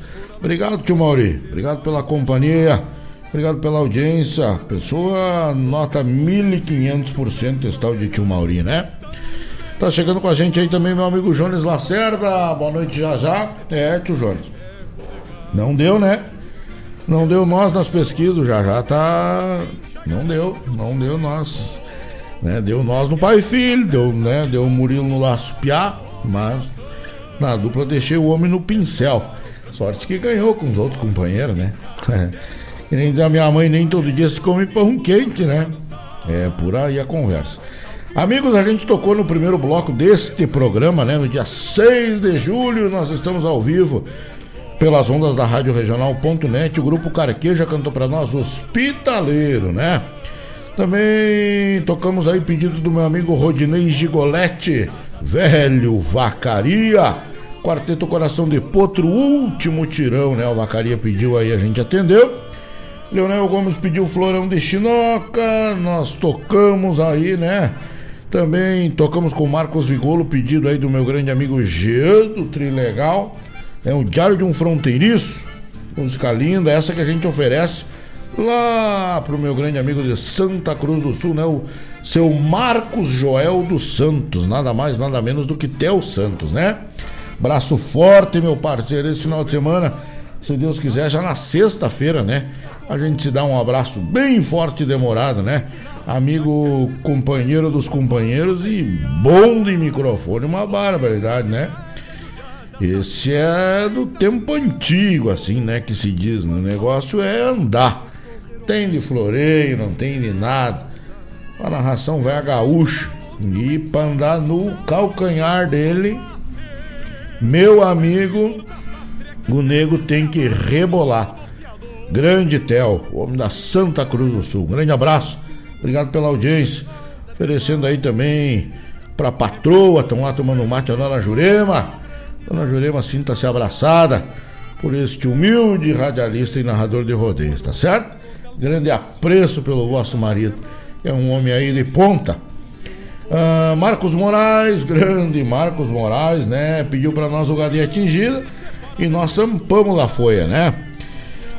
Obrigado, tio Mauri. Obrigado pela companhia. Obrigado pela audiência. Pessoa nota 1500% esse tal de tio Mauri, né? Tá chegando com a gente aí também meu amigo Jones Lacerda. Boa noite já já. É, tio Jones. Não deu, né? Não deu nós nas pesquisas, já já tá. Não deu, não deu nós. Né? Deu nós no pai e filho, deu, né? Deu o Murilo no laço piá, mas na dupla deixei o homem no pincel. Sorte que ganhou com os outros companheiros, né? que nem diz a minha mãe, nem todo dia se come pão quente, né? É por aí a conversa. Amigos, a gente tocou no primeiro bloco deste programa, né? No dia 6 de julho, nós estamos ao vivo pelas ondas da Rádio Regional.net. O grupo Carqueja cantou para nós Hospitaleiro, né? Também tocamos aí pedido do meu amigo Rodinei Gigoletti, velho Vacaria. Quarteto Coração de Potro, último tirão, né? O Vacaria pediu aí, a gente atendeu. Leonel Gomes pediu Florão de Chinoca, nós tocamos aí, né? Também tocamos com Marcos Vigolo, pedido aí do meu grande amigo Jean do Trilegal. É o Diário de um Fronteiriço, música linda, essa que a gente oferece lá pro meu grande amigo de Santa Cruz do Sul, né? O seu Marcos Joel dos Santos, nada mais, nada menos do que Theo Santos, né? Braço forte, meu parceiro, esse final de semana, se Deus quiser, já na sexta-feira, né? A gente se dá um abraço bem forte e demorado, né? Amigo companheiro dos companheiros e bom de microfone, uma barbaridade, né? Esse é do tempo antigo, assim, né? Que se diz, né? O negócio é andar. Tem de floreio, não tem de nada. A narração vai a gaúcha. E pra andar no calcanhar dele, meu amigo, o nego tem que rebolar. Grande Tel, homem da Santa Cruz do Sul. Grande abraço, obrigado pela audiência. Oferecendo aí também pra patroa, estão lá tomando mate a dona Jurema. Dona Jurema sinta-se abraçada por este humilde radialista e narrador de rodeios, tá certo? Grande apreço pelo vosso marido. É um homem aí de ponta. Ah, Marcos Moraes, grande Marcos Moraes, né? Pediu para nós o galinha atingida e nós zampamos lá folha, né?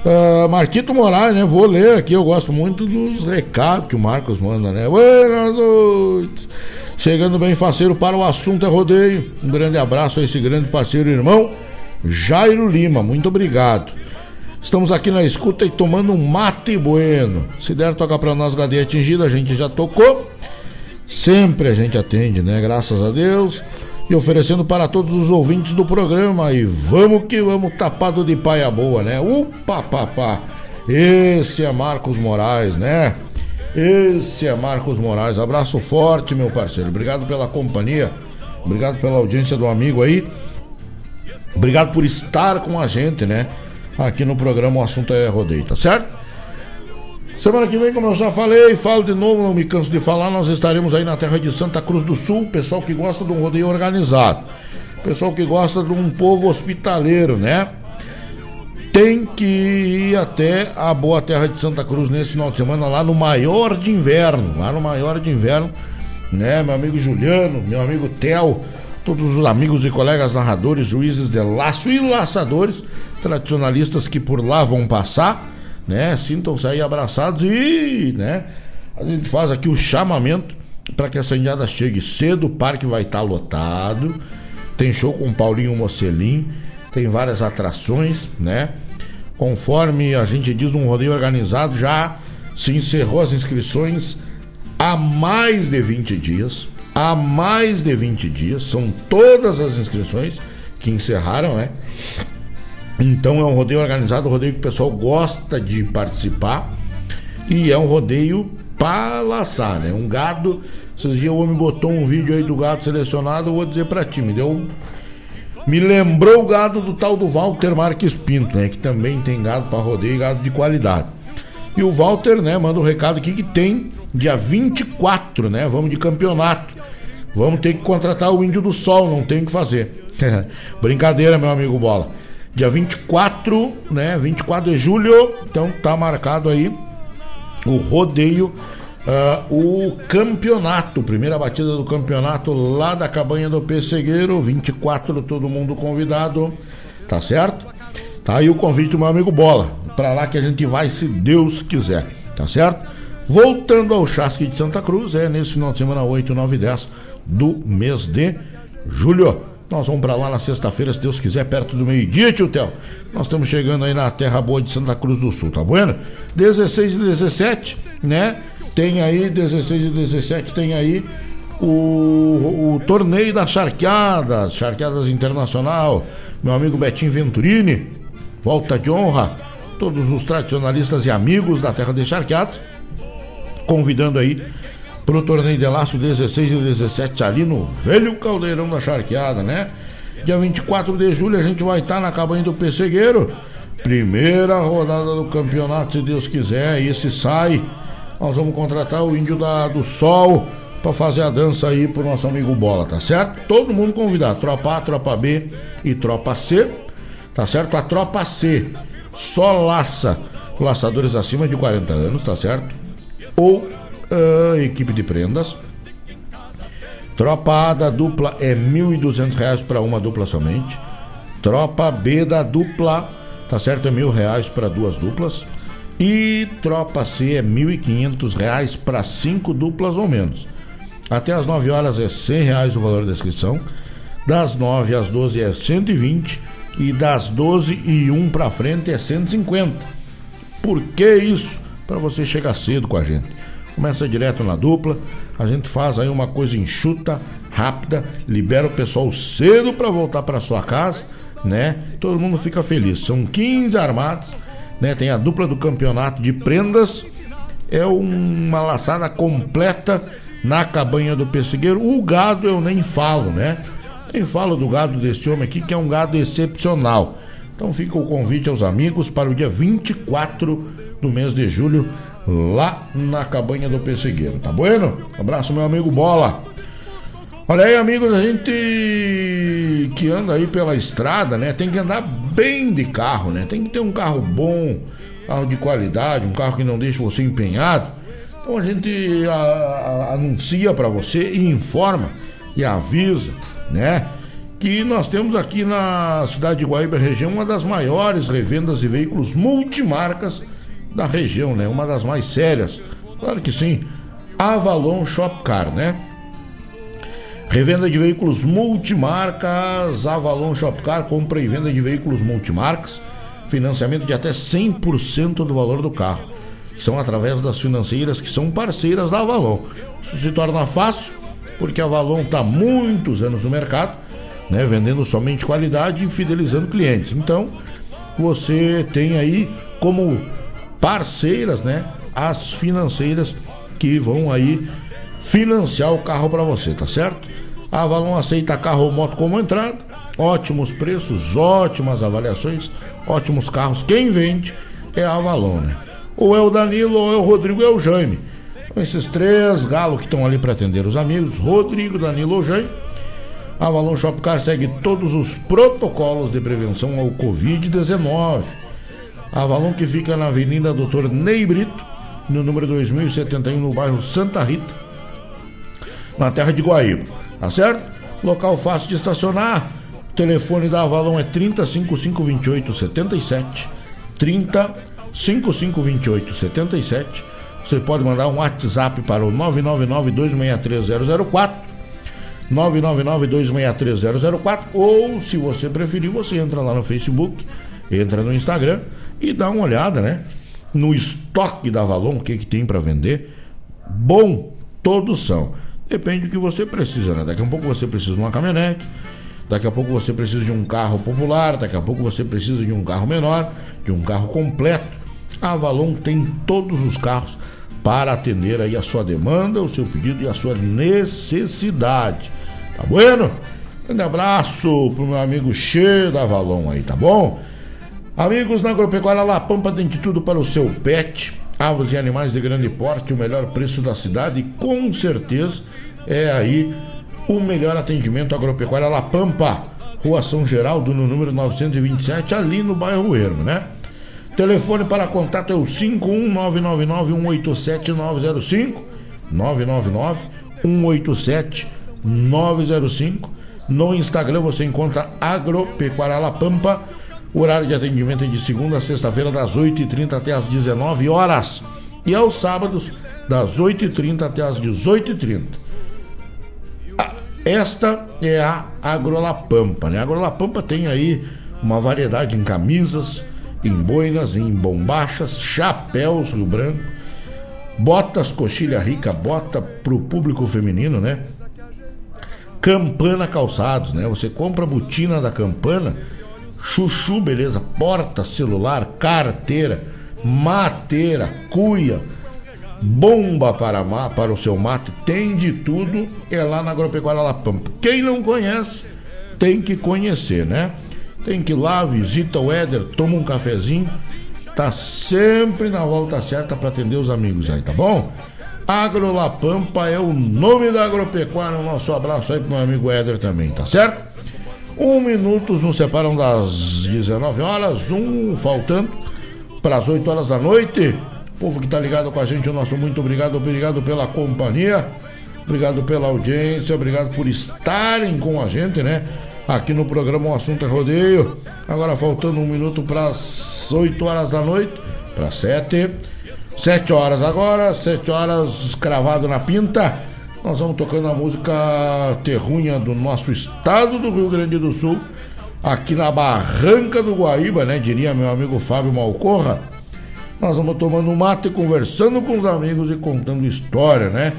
Uh, Marquito Moraes, né? Vou ler aqui, eu gosto muito dos recados que o Marcos manda, né? Buenas noites. Chegando bem faceiro para o assunto é rodeio. Um grande abraço a esse grande parceiro irmão, Jairo Lima. Muito obrigado. Estamos aqui na escuta e tomando um mate bueno. Se der tocar para nós gadeia atingida, a gente já tocou. Sempre a gente atende, né? Graças a Deus. E oferecendo para todos os ouvintes do programa. E vamos que vamos, tapado de paia boa, né? Upa, papá. Esse é Marcos Moraes, né? Esse é Marcos Moraes. Abraço forte, meu parceiro. Obrigado pela companhia. Obrigado pela audiência do amigo aí. Obrigado por estar com a gente, né? Aqui no programa O Assunto é Rodeio, tá certo? Semana que vem, como eu já falei, falo de novo, não me canso de falar, nós estaremos aí na terra de Santa Cruz do Sul, pessoal que gosta de um rodeio organizado, pessoal que gosta de um povo hospitaleiro, né? Tem que ir até a boa terra de Santa Cruz nesse final de semana, lá no maior de inverno, lá no maior de inverno, né? Meu amigo Juliano, meu amigo Tel, todos os amigos e colegas narradores, juízes de laço e laçadores, tradicionalistas que por lá vão passar né? Sintam-se aí abraçados e, né? A gente faz aqui o chamamento para que essa indiada chegue cedo, o parque vai estar tá lotado. Tem show com Paulinho Mocelin, tem várias atrações, né? Conforme a gente diz, um rodeio organizado já se encerrou as inscrições há mais de 20 dias. Há mais de 20 dias, são todas as inscrições que encerraram, né? Então é um rodeio organizado, um rodeio que o pessoal gosta de participar. E é um rodeio para laçar, né? Um gado. Esses dias o homem botou um vídeo aí do gado selecionado, eu vou dizer pra ti, me deu. Me lembrou o gado do tal do Walter Marques Pinto, né? Que também tem gado para rodeio e gado de qualidade. E o Walter, né, manda um recado aqui que tem dia 24, né? Vamos de campeonato. Vamos ter que contratar o Índio do Sol, não tem o que fazer. Brincadeira, meu amigo Bola. Dia 24, né? 24 de julho. Então tá marcado aí o rodeio, uh, o campeonato, primeira batida do campeonato lá da cabanha do Pessegueiro. 24, todo mundo convidado. Tá certo? Tá aí o convite do meu amigo Bola. Pra lá que a gente vai, se Deus quiser. Tá certo? Voltando ao Chasque de Santa Cruz, é nesse final de semana 8, 9 e 10 do mês de julho. Nós vamos para lá na sexta-feira, se Deus quiser, perto do meio-dia, tio Tel. Nós estamos chegando aí na Terra Boa de Santa Cruz do Sul, tá bueno? 16 e 17, né? Tem aí, 16 e 17, tem aí o, o torneio das charqueadas, charqueadas internacional. Meu amigo Betinho Venturini, volta de honra. Todos os tradicionalistas e amigos da Terra de Charqueados, convidando aí pro torneio de laço 16 e 17 ali no velho caldeirão da charqueada, né? Dia 24 de julho a gente vai estar tá na cabanha do Pessegueiro. Primeira rodada do campeonato, se Deus quiser. E esse sai. Nós vamos contratar o Índio da, do Sol para fazer a dança aí pro nosso amigo Bola, tá certo? Todo mundo convidado. Tropa A, Tropa B e Tropa C. Tá certo? A Tropa C só laça laçadores acima de 40 anos, tá certo? Ou uh, equipe de prendas. Tropa A da dupla é R$ 1.200 para uma dupla somente. Tropa B da dupla, tá certo? É mil reais para duas duplas. E tropa C é R$ 1.500 para cinco duplas ou menos. Até as 9 horas é R$ reais o valor da inscrição. Das 9 às 12 é 120 e das 12 e 1 para frente é 150. Por que isso? Para você chegar cedo com a gente começa direto na dupla, a gente faz aí uma coisa enxuta, rápida, libera o pessoal cedo para voltar para sua casa, né? Todo mundo fica feliz. São 15 armados, né? Tem a dupla do campeonato de prendas, é uma laçada completa na cabanha do pessegueiro. O gado eu nem falo, né? Nem falo do gado desse homem aqui, que é um gado excepcional. Então fica o convite aos amigos para o dia 24 do mês de julho, lá na cabanha do Pessegueiro, tá bueno? Abraço, meu amigo Bola. Olha aí, amigos, a gente que anda aí pela estrada, né? Tem que andar bem de carro, né? Tem que ter um carro bom, carro de qualidade, um carro que não deixe você empenhado. Então a gente a, a, anuncia para você e informa e avisa, né? Que nós temos aqui na cidade de Guaíba região uma das maiores revendas de veículos multimarcas da região, né? Uma das mais sérias. Claro que sim. Avalon Shop Car, né? Revenda de veículos multimarcas, Avalon Shopcar, compra e venda de veículos multimarcas, financiamento de até 100% do valor do carro. São através das financeiras que são parceiras da Avalon. Isso se torna fácil, porque a Avalon está muitos anos no mercado, né, vendendo somente qualidade e fidelizando clientes. Então, você tem aí como parceiras, né, as financeiras que vão aí financiar o carro para você, tá certo? A Avalon aceita carro ou moto como entrada, ótimos preços, ótimas avaliações, ótimos carros. Quem vende é a Avalon, né? Ou é o Danilo, ou é o Rodrigo, ou é o Jaime. Então, esses três galos que estão ali para atender os amigos, Rodrigo, Danilo ou Jaime. A Avalon Shopcar segue todos os protocolos de prevenção ao Covid-19. Avalon que fica na Avenida Doutor Ney Brito, no número 2071, no bairro Santa Rita, na terra de Guaíba. Tá certo? Local fácil de estacionar. O telefone da Avalon é 30 5528 77. 30 5528 77. Você pode mandar um WhatsApp para o 999 263 004. 999 263 004 ou se você preferir, você entra lá no Facebook, entra no Instagram e dá uma olhada, né? No estoque da Avalon, o que que tem para vender. Bom, todos são. Depende do que você precisa, né? Daqui a pouco você precisa de uma caminhonete, daqui a pouco você precisa de um carro popular, daqui a pouco você precisa de um carro menor, de um carro completo. A Avalon tem todos os carros para atender aí a sua demanda, o seu pedido e a sua necessidade. Tá bueno? Grande abraço pro meu amigo Che da Avalon aí, tá bom? Amigos na Agropecuária La Pampa tem de tudo para o seu pet aves e animais de grande porte, o melhor preço da cidade e com certeza é aí o melhor atendimento agropecuário La Pampa, Rua São Geraldo, no número 927, ali no bairro Ermo, né? Telefone para contato é o 51999-187-905, 999-187-905. No Instagram você encontra Agropecuária La Pampa o horário de atendimento é de segunda a sexta-feira, das 8h30 até as 19 horas. E aos sábados, das 8h30 até as 18h30. Esta é a Agrolapampa, né? A Agrolapampa tem aí uma variedade em camisas, em boinas, em bombachas, chapéus Rio Branco, botas coxilha rica, bota pro público feminino, né? Campana calçados, né? Você compra a botina da campana chuchu, beleza, porta celular, carteira, mateira, cuia, bomba para, para o seu mato, tem de tudo, é lá na Agropecuária La Pampa. Quem não conhece, tem que conhecer, né? Tem que ir lá, visita o Éder, toma um cafezinho, tá sempre na volta certa para atender os amigos aí, tá bom? Agro La Pampa é o nome da agropecuária. Um nosso abraço aí pro meu amigo Éder também, tá certo? Um minuto nos separam das 19 horas, um faltando para as 8 horas da noite. Povo que está ligado com a gente, o nosso muito obrigado, obrigado pela companhia, obrigado pela audiência, obrigado por estarem com a gente, né? Aqui no programa O Assunto é Rodeio. Agora faltando um minuto para as 8 horas da noite, para 7. 7 horas agora, 7 horas cravado na pinta. Nós vamos tocando a música terrunha do nosso estado do Rio Grande do Sul, aqui na Barranca do Guaíba, né? Diria meu amigo Fábio Malcorra. Nós vamos tomando mate, conversando com os amigos e contando história, né?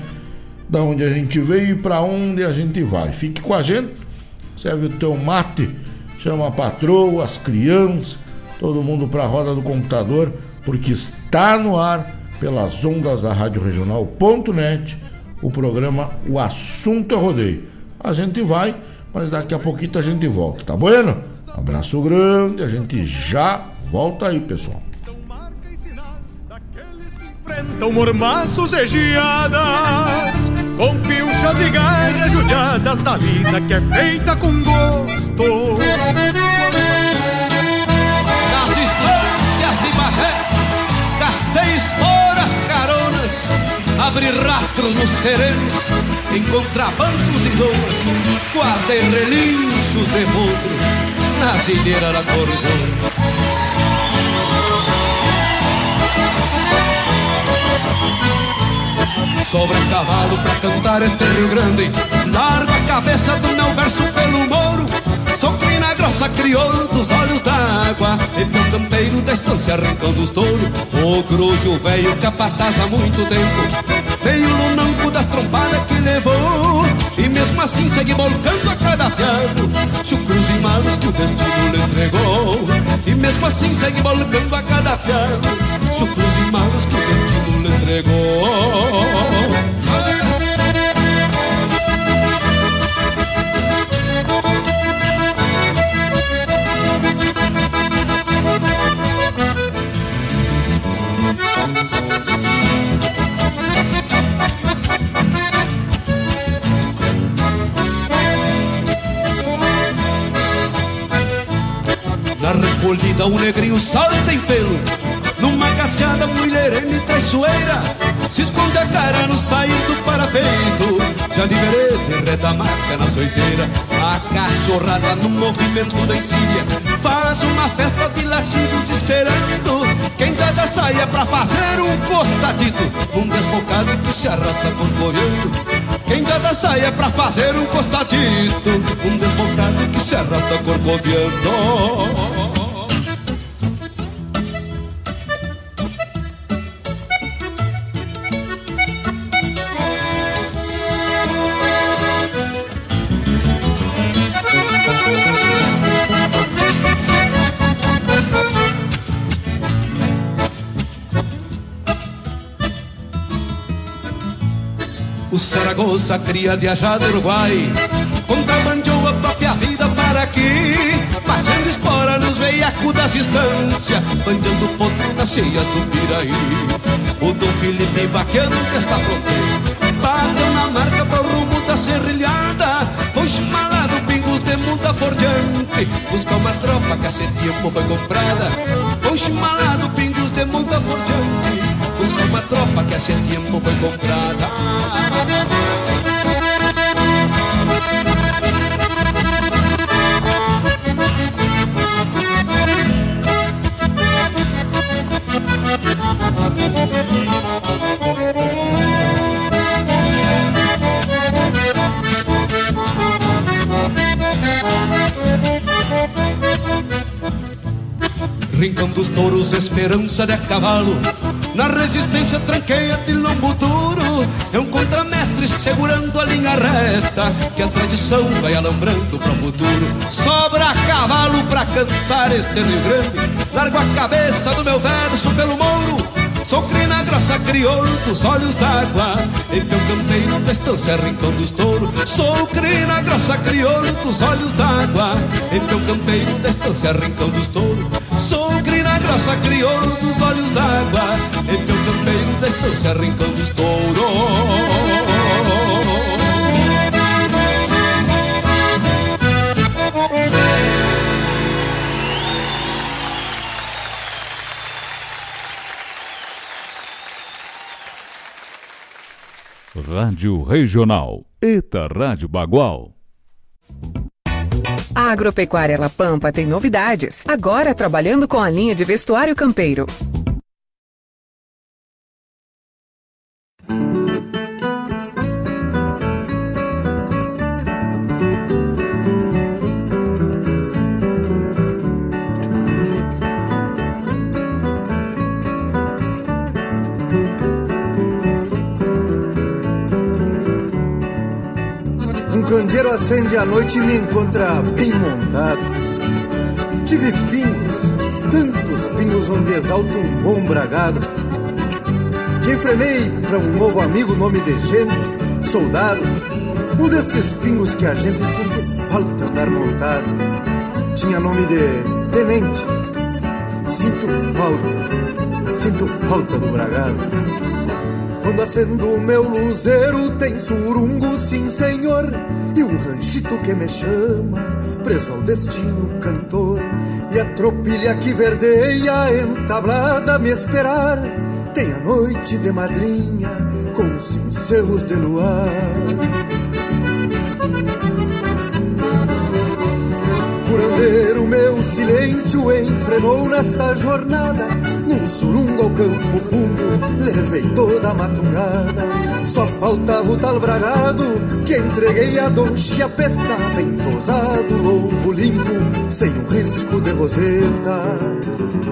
Da onde a gente veio e para onde a gente vai. Fique com a gente, serve o teu mate, chama a patroa, as crianças, todo mundo para a roda do computador, porque está no ar pelas ondas da Rádio Regional.net o programa O Assunto é Rodeio. A gente vai, mas daqui a pouquinho a gente volta, tá bueno? Abraço grande, a gente já volta aí, pessoal. Enfrentam mormaços e geadas Com pilchas e garras judiadas Da vida que é feita com gosto Abri rastros nos serenos Encontrar bancos e doas Guardei relinchos de potro Nas ilheiras da Cordona Sobre um cavalo pra cantar este Rio Grande Largo a cabeça do meu verso pelo moro Sou crina grossa, crioulo dos olhos d'água meu campeiro da estância, rincão dos touros O grujo velho capataz há muito tempo Veio no nanco das trompadas que levou. E mesmo assim segue volcando a cada piado Chucros e malos que o destino lhe entregou. E mesmo assim segue volcando a cada piado Chucros e malos que o destino lhe entregou Recolhida o negrinho salta em pelo. Numa gateada mulherene traiçoeira. Se esconde a cara no sair do parapeito. Já de vereda reta marca na soiteira. A cachorrada no movimento da encilha Faz uma festa de latidos esperando. Quem dá da saia pra fazer um costadito Um desbocado que se arrasta corcoveando quem dá da saia pra fazer um costadito Um desbocado que se arrasta corcoviando O Saragossa, cria de Ajá do Uruguai Contrabandeou a própria vida para aqui. Passando espora nos veiacos da distância Bandeando potro nas cheias do Piraí. O Dom Felipe vaqueiro desta fronteira Bateu na marca pro rumo da serrilhada. Foi chimalado pingos de muda por diante. Busca uma tropa que há tempo foi comprada. Foi chimalado pingos de muda por diante Busca uma tropa que há tempo foi comprada. Rincão dos touros, esperança de cavalo Na resistência tranqueia de lombo duro É um contramestre segurando a linha reta Que a tradição vai alambrando pro futuro. Sobra cavalo pra cantar este Rio Grande Largo a cabeça do meu verso pelo mouro Sou crina grossa, crioulo dos olhos d'água. Em meu campeiro da estância, rincão dos touros. Sou crina grossa, crioulo dos olhos d'água. Em meu campeiro da estância, rincão dos touros. Sou crina grossa, crioulo dos olhos d'água. Meu campeiro da estância, rincão dos touros Rádio Regional. Eta Rádio Bagual. A Agropecuária La Pampa tem novidades. Agora trabalhando com a linha de vestuário campeiro. Acende à noite e me encontra bem montado. Tive pingos, tantos pingos onde exalta um bom bragado. Que enfrenei para um novo amigo, nome de gente, soldado. Um destes pingos que a gente sente falta andar montado. Tinha nome de tenente. Sinto falta, sinto falta do bragado. Quando acendo o meu luzeiro tem surungo, sim senhor, e um ranchito que me chama, preso ao destino cantor. E a tropilha que verdeia entablada me esperar, tem a noite de madrinha com cincerros de luar. Curandeiro, meu silêncio enfrenou nesta jornada. Num surungo ao campo fundo, levei toda a matungada. Só faltava o tal bragado que entreguei a Dom Chiapeta, bem tosado, longo, limpo, sem um risco de roseta.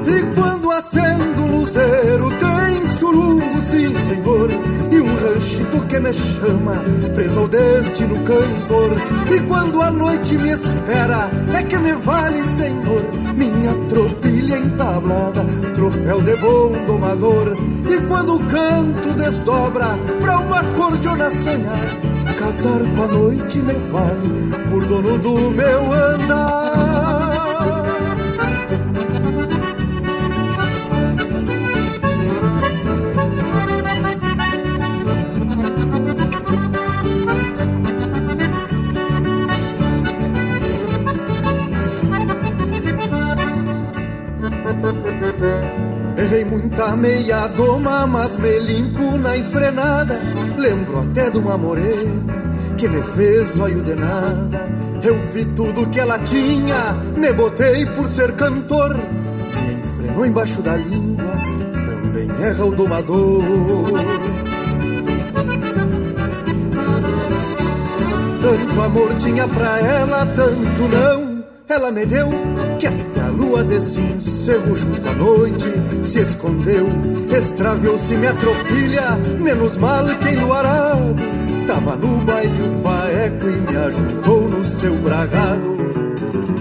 E quando acendo o luzeiro, tem surungo, sim, senhor, e um ranchito que me chama, preso ao destino cantor. E quando a noite me espera, é que me vale, senhor, minha tropilha entablada, troféu de bom domador. E quando o canto desdobra pra uma cordiona sonhar, casar com a noite me vale, por dono do meu andar. Muita meia doma, mas me limpo na enfrenada. Lembro até de uma morena que me fez olho de nada. Eu vi tudo que ela tinha, me botei por ser cantor. Me enfrenou embaixo da língua, também erra o domador. Tanto amor tinha pra ela, tanto não. Ela me deu que lua desse junto à noite se escondeu. Extraviou-se minha tropilha, menos mal quem no arado. Tava no baile o faeco e me ajudou no seu bragado.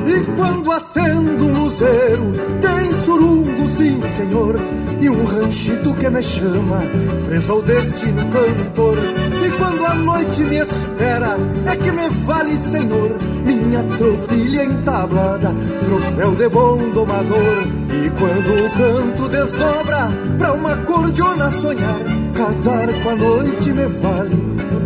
E quando acendo um luzeiro, tem surungo, sim, senhor. E um ranchito que me chama, preso ao destino cantor. E quando a noite me espera, é que me vale, senhor, minha tropilha entablada, troféu de bom domador. E quando o canto desdobra pra uma cordiona sonhar, casar com a noite me vale,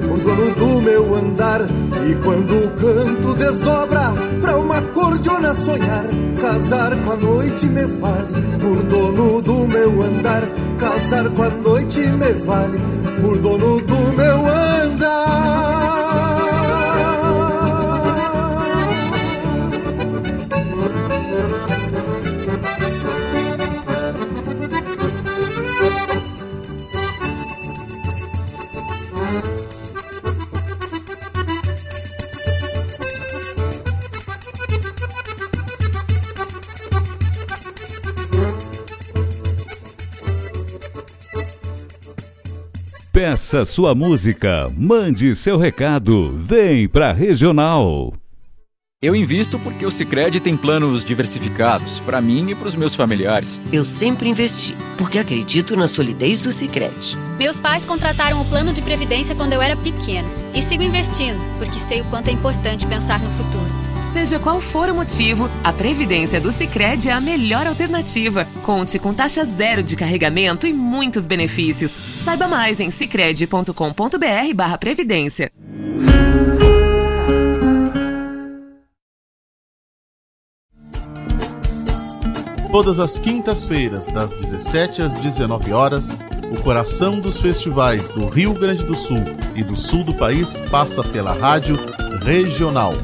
por dono do meu andar. E quando o canto desdobra pra uma cordiona sonhar, casar com a noite me vale, por dono do meu andar. Casar com a noite me vale, por dono do Peça sua música, mande seu recado, vem pra Regional. Eu invisto porque o Sicredi tem planos diversificados para mim e para os meus familiares. Eu sempre investi porque acredito na solidez do Sicredi. Meus pais contrataram o plano de previdência quando eu era pequeno e sigo investindo porque sei o quanto é importante pensar no futuro. Seja qual for o motivo, a Previdência do Sicredi é a melhor alternativa. Conte com taxa zero de carregamento e muitos benefícios. Saiba mais em sicredi.com.br/previdência. Todas as quintas-feiras, das 17 às 19 horas, o coração dos festivais do Rio Grande do Sul e do sul do país passa pela rádio Regional.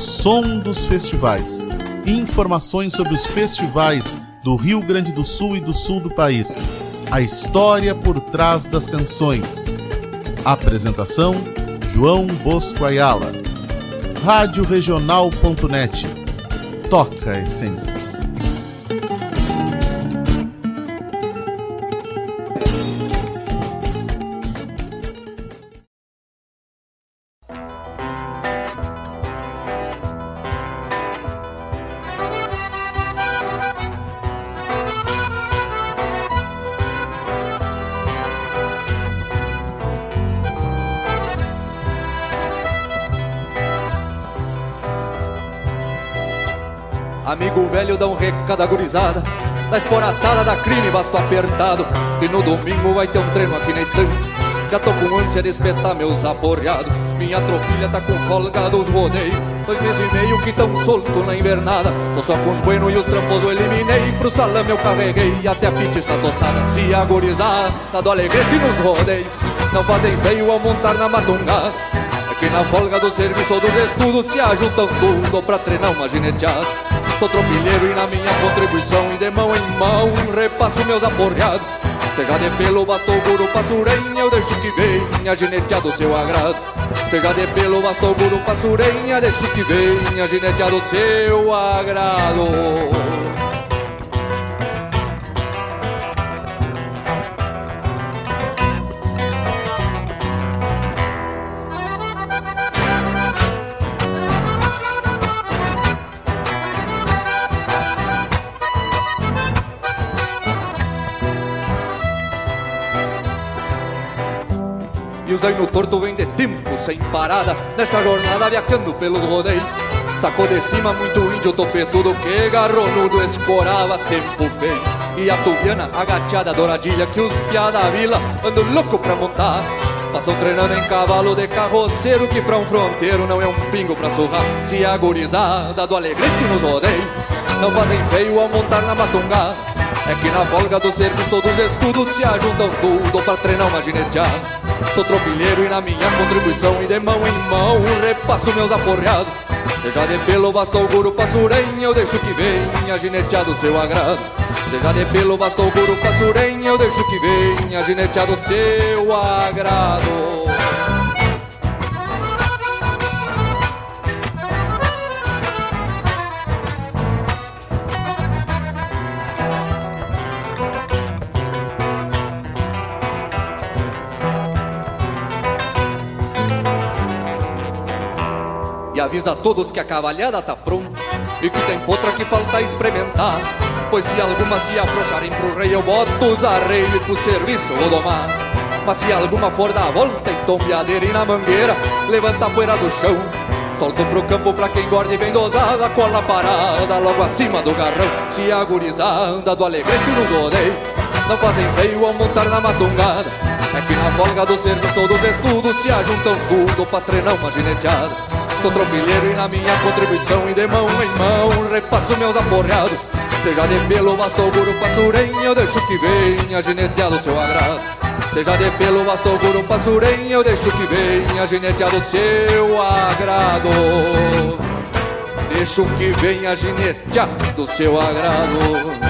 Som dos festivais. Informações sobre os festivais do Rio Grande do Sul e do sul do país. A história por trás das canções. Apresentação: João Bosco Ayala. Radioregional.net. Toca a essência. Da esporatada da crime, basto apertado. E no domingo vai ter um treino aqui na estância. Já tô com ânsia de espetar meus aporreados. Minha tropilha tá com folga dos rodeios. Dois meses e meio que tão solto na invernada. Tô só com os buenos e os trampos eu eliminei. Pro salame eu carreguei até a pizza tostada. Se agorizar, tá do alegrete nos rodeios Não fazem feio ao montar na matungada que na folga do serviço ou dos estudos se ajuntam tudo pra treinar uma gineteada. Sou tropilheiro e na minha contribuição e de mão em mão repasso meus aporreados. Seja de pelo, bastou guru, passurenha, eu deixo que venha gineteado seu agrado. Seja de pelo, bastou guru, passurenha, deixo que venha gineteado seu agrado. E o zaino torto vem de tempo sem parada. Nesta jornada viajando pelos rodeios Sacou de cima muito índio topetudo Que garronudo escorava tempo feio E a tubiana agachada douradilha Que os piá da vila andam louco pra montar. Passam treinando em cavalo de carroceiro Que pra um fronteiro não é um pingo pra surrar. Se a gurizada do alegrete nos rodeios Não fazem feio ao montar na matungada é que na folga do serviço dos estudos se ajuntam tudo pra treinar uma gineteada. Sou tropilheiro e na minha contribuição e de mão em mão repasso meus aporreados. Seja de pelo, bastou guru, passurem, eu deixo que venha gineteado seu agrado. Seja de pelo, bastou guru, passurem, eu deixo que venha gineteado seu agrado. Avisa a todos que a cavalhada tá pronta E que tem potra que falta experimentar. Pois se alguma se afrouxarem pro rei Eu boto os arreios pro serviço vou domar Mas se alguma for dar a volta Em tombeadeira e na mangueira Levanta a poeira do chão. Solto pro campo pra quem gorde bem dosada Cola parada logo acima do garrão. Se a gurizada do alegrete nos rodeia Não fazem feio ao montar na matungada. É que na folga do serviço ou dos estudos Se ajuntam tudo pra treinar uma gineteada Sou tropilheiro e na minha contribuição E de mão em mão repasso meus aporreados. Seja de pelo, bastou guru, passurem Eu deixo que venha gineteado seu agrado. Seja de pelo, bastou guru, passurem Eu deixo que venha gineteado seu agrado. Deixo que venha gineteado seu agrado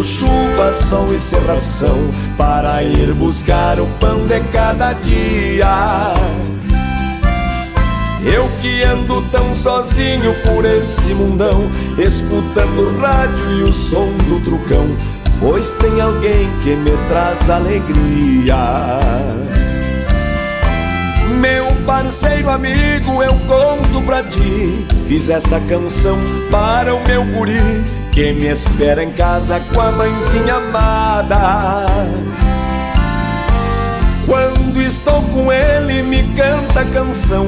Enfrentando chuva, sol e serração, para ir buscar o pão de cada dia. Eu que ando tão sozinho por esse mundão, escutando o rádio e o som do trucão, pois tem alguém que me traz alegria. Meu parceiro amigo, eu conto pra ti. Fiz essa canção para o meu guri que me espera em casa com a mãezinha amada. Quando estou com ele, me canta a canção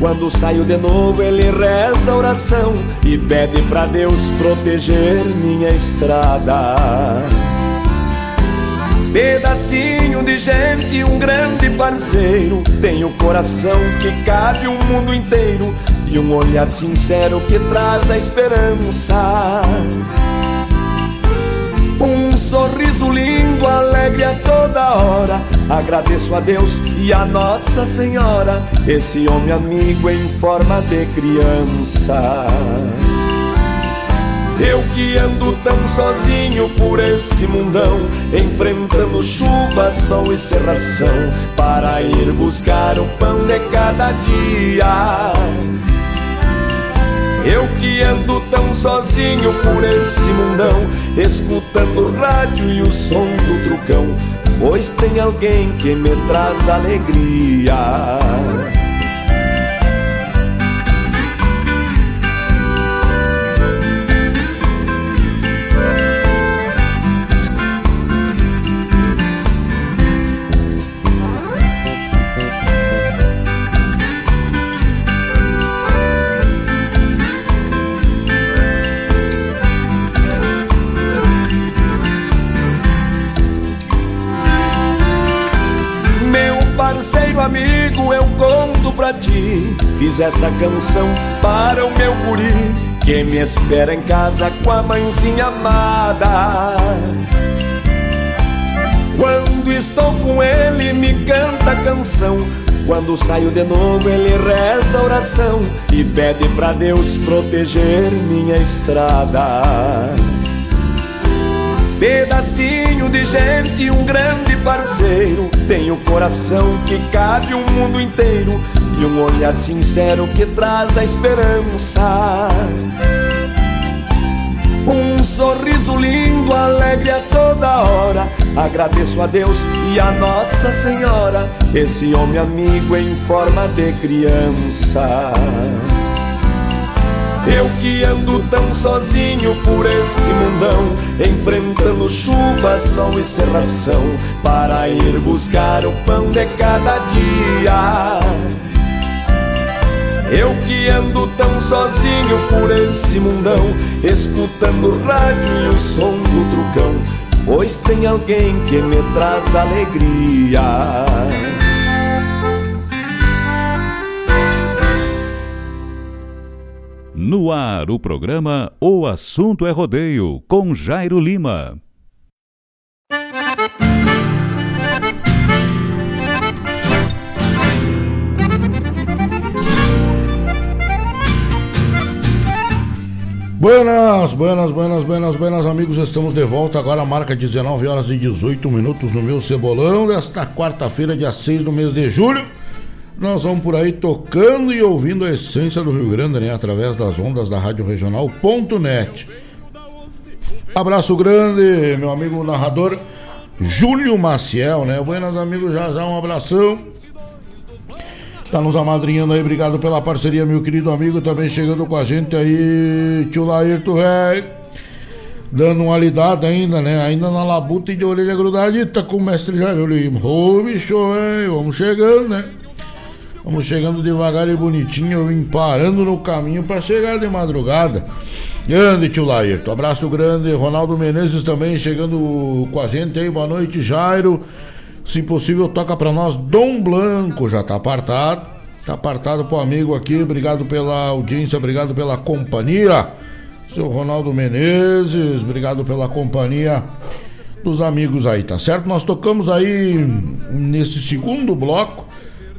Quando saio de novo, ele reza a oração e pede pra Deus proteger minha estrada. Pedacinho de gente, um grande parceiro. Tem o coração que cabe o mundo inteiro e um olhar sincero que traz a esperança. Um sorriso lindo, alegre a toda hora. Agradeço a Deus e a Nossa Senhora, esse homem amigo em forma de criança. Eu que ando tão sozinho por esse mundão, enfrentando chuva, sol e serração, para ir buscar o pão de cada dia. Eu que ando tão sozinho por esse mundão, escutando o rádio e o som do trucão, pois tem alguém que me traz alegria. Pra ti. Fiz essa canção para o meu guri, que me espera em casa com a mãezinha amada. Quando estou com ele, me canta a canção. Quando saio de novo, ele reza a oração e pede pra Deus proteger minha estrada. Pedacinho de gente, um grande parceiro. Tem o coração que cabe o mundo inteiro e um olhar sincero que traz a esperança. Um sorriso lindo, alegre a toda hora. Agradeço a Deus e a Nossa Senhora, esse homem amigo em forma de criança. Eu que ando tão sozinho por esse mundão, enfrentando chuva, sol e serração, para ir buscar o pão de cada dia. Eu que ando tão sozinho por esse mundão, escutando o rádio e o som do trucão, pois tem alguém que me traz alegria. No ar, o programa O Assunto é Rodeio, com Jairo Lima. Buenas, buenas, buenas, buenas, buenas, amigos. Estamos de volta agora, marca 19 horas e 18 minutos no meu cebolão desta quarta-feira, dia 6 do mês de julho. Nós vamos por aí tocando e ouvindo a essência do Rio Grande, né? Através das ondas da Rádio Regional.net. Abraço grande, meu amigo narrador Júlio Maciel, né? Buenas, amigos, já já um abração. Tá nos amadrinhando aí, obrigado pela parceria, meu querido amigo. Também chegando com a gente aí, tio Laírto Ré. Dando uma lidada ainda, né? Ainda na labuta e de orelha grudadita com o mestre Jair Lima. Ô, bicho, velho, vamos chegando, né? Vamos chegando devagar e bonitinho, eu vim parando no caminho para chegar de madrugada. Grande tio Laírto, abraço grande. Ronaldo Menezes também chegando com a gente aí. Boa noite, Jairo. Se possível, toca para nós Dom Blanco, já tá apartado. Tá apartado pro amigo aqui. Obrigado pela audiência, obrigado pela companhia. Seu Ronaldo Menezes, obrigado pela companhia dos amigos aí, tá certo? Nós tocamos aí nesse segundo bloco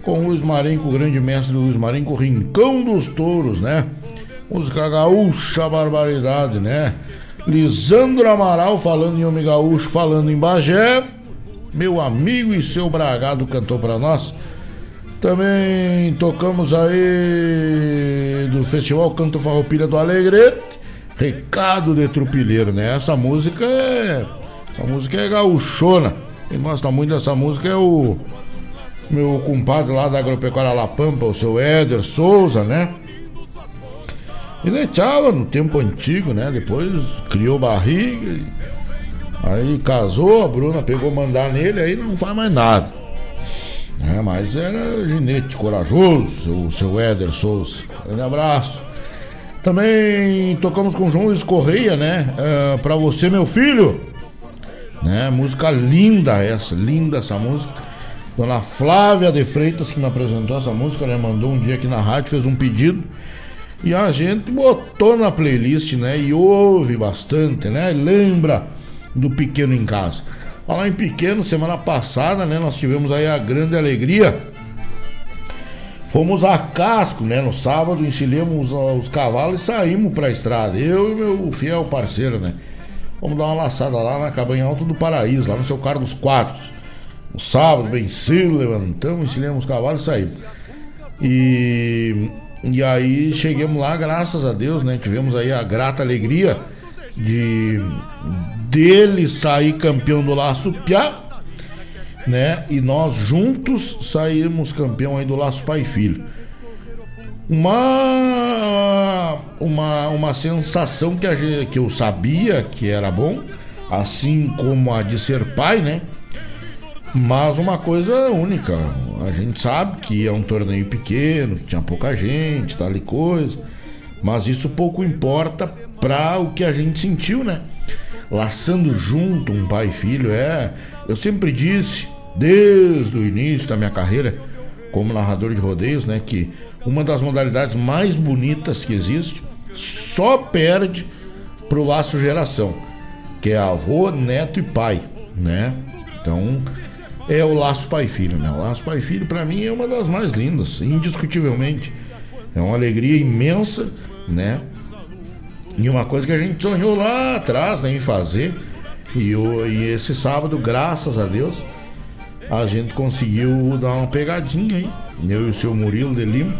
com o Luiz Marenco, grande mestre Luiz Marenco, Rincão dos Touros, né? Música gaúcha, barbaridade, né? Lisandro Amaral falando em Homem Gaúcho, falando em Bagé. Meu amigo e seu Bragado cantou para nós. Também tocamos aí do Festival Canto Farroupilha do Alegrete. Recado de Trupilheiro, né? Essa música é. Essa música é gaúchona. Quem gosta muito dessa música é o meu compadre lá da Agropecuária La Pampa, o seu Éder Souza, né? Ele tchau no tempo antigo, né? Depois criou barriga, aí casou, a Bruna pegou mandar nele, aí não faz mais nada. É, mas era ginete corajoso, o seu Éder Souza. Um abraço. Também tocamos com João Luiz Correia, né? Uh, pra você, meu filho. Né? Música linda essa, linda essa música. Dona Flávia de Freitas que me apresentou essa música, né? Mandou um dia aqui na rádio, fez um pedido. E a gente botou na playlist, né? E ouve bastante, né? Lembra do Pequeno em Casa. Falar em pequeno, semana passada, né, nós tivemos aí a grande alegria. Fomos a casco, né, no sábado, enchilhamos os cavalos e saímos pra estrada. Eu e meu fiel parceiro, né. Vamos dar uma laçada lá na Cabanha Alta do Paraíso, lá no seu Carlos Quatro. No sábado, bem cedo, levantamos, enchilhamos os cavalos e saímos. E, e aí chegamos lá, graças a Deus, né, tivemos aí a grata alegria de dele sair campeão do Laço Piá, né? E nós juntos saímos campeão aí do Laço Pai e Filho. Uma uma, uma sensação que, a que eu sabia que era bom, assim como a de ser pai, né? Mas uma coisa única. A gente sabe que é um torneio pequeno, que tinha pouca gente, tal e coisa. Mas isso pouco importa para o que a gente sentiu, né? Laçando junto um pai e filho, é. Eu sempre disse, desde o início da minha carreira como narrador de rodeios, né, que uma das modalidades mais bonitas que existe só perde pro laço geração, que é avô, neto e pai, né? Então, é o laço pai filho, né? O laço pai filho para mim é uma das mais lindas, indiscutivelmente. É uma alegria imensa né? E uma coisa que a gente sonhou lá atrás né, em fazer. E, o, e esse sábado, graças a Deus, a gente conseguiu dar uma pegadinha aí. Eu e o seu Murilo de Lima.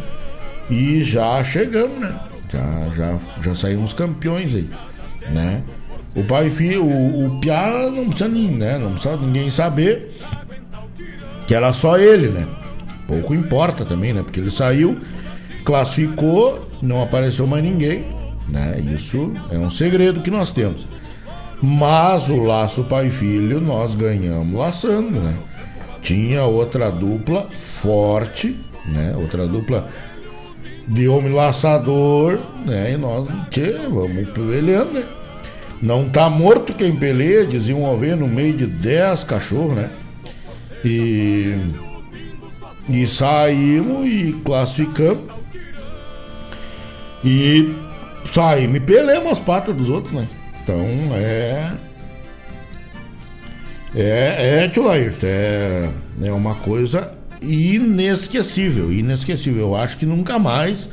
E já chegamos, né? Já, já, já saímos campeões aí, né? O pai e filho, o, o Piá não precisa, né? não precisa ninguém saber que era só ele, né? Pouco importa também, né? Porque ele saiu, classificou não apareceu mais ninguém, né? Isso é um segredo que nós temos. Mas o laço pai e filho nós ganhamos laçando, né? Tinha outra dupla forte, né? Outra dupla de homem laçador, né? E nós, tchê, vamos peleando, né? Não tá morto quem peleia, dizia um ovelha no meio de 10 cachorros, né? E, e saímos e classificamos. E sai, me pelemos as patas dos outros, né? Então é. É, é, tio Laírto, é, é uma coisa inesquecível, inesquecível. Eu acho que nunca mais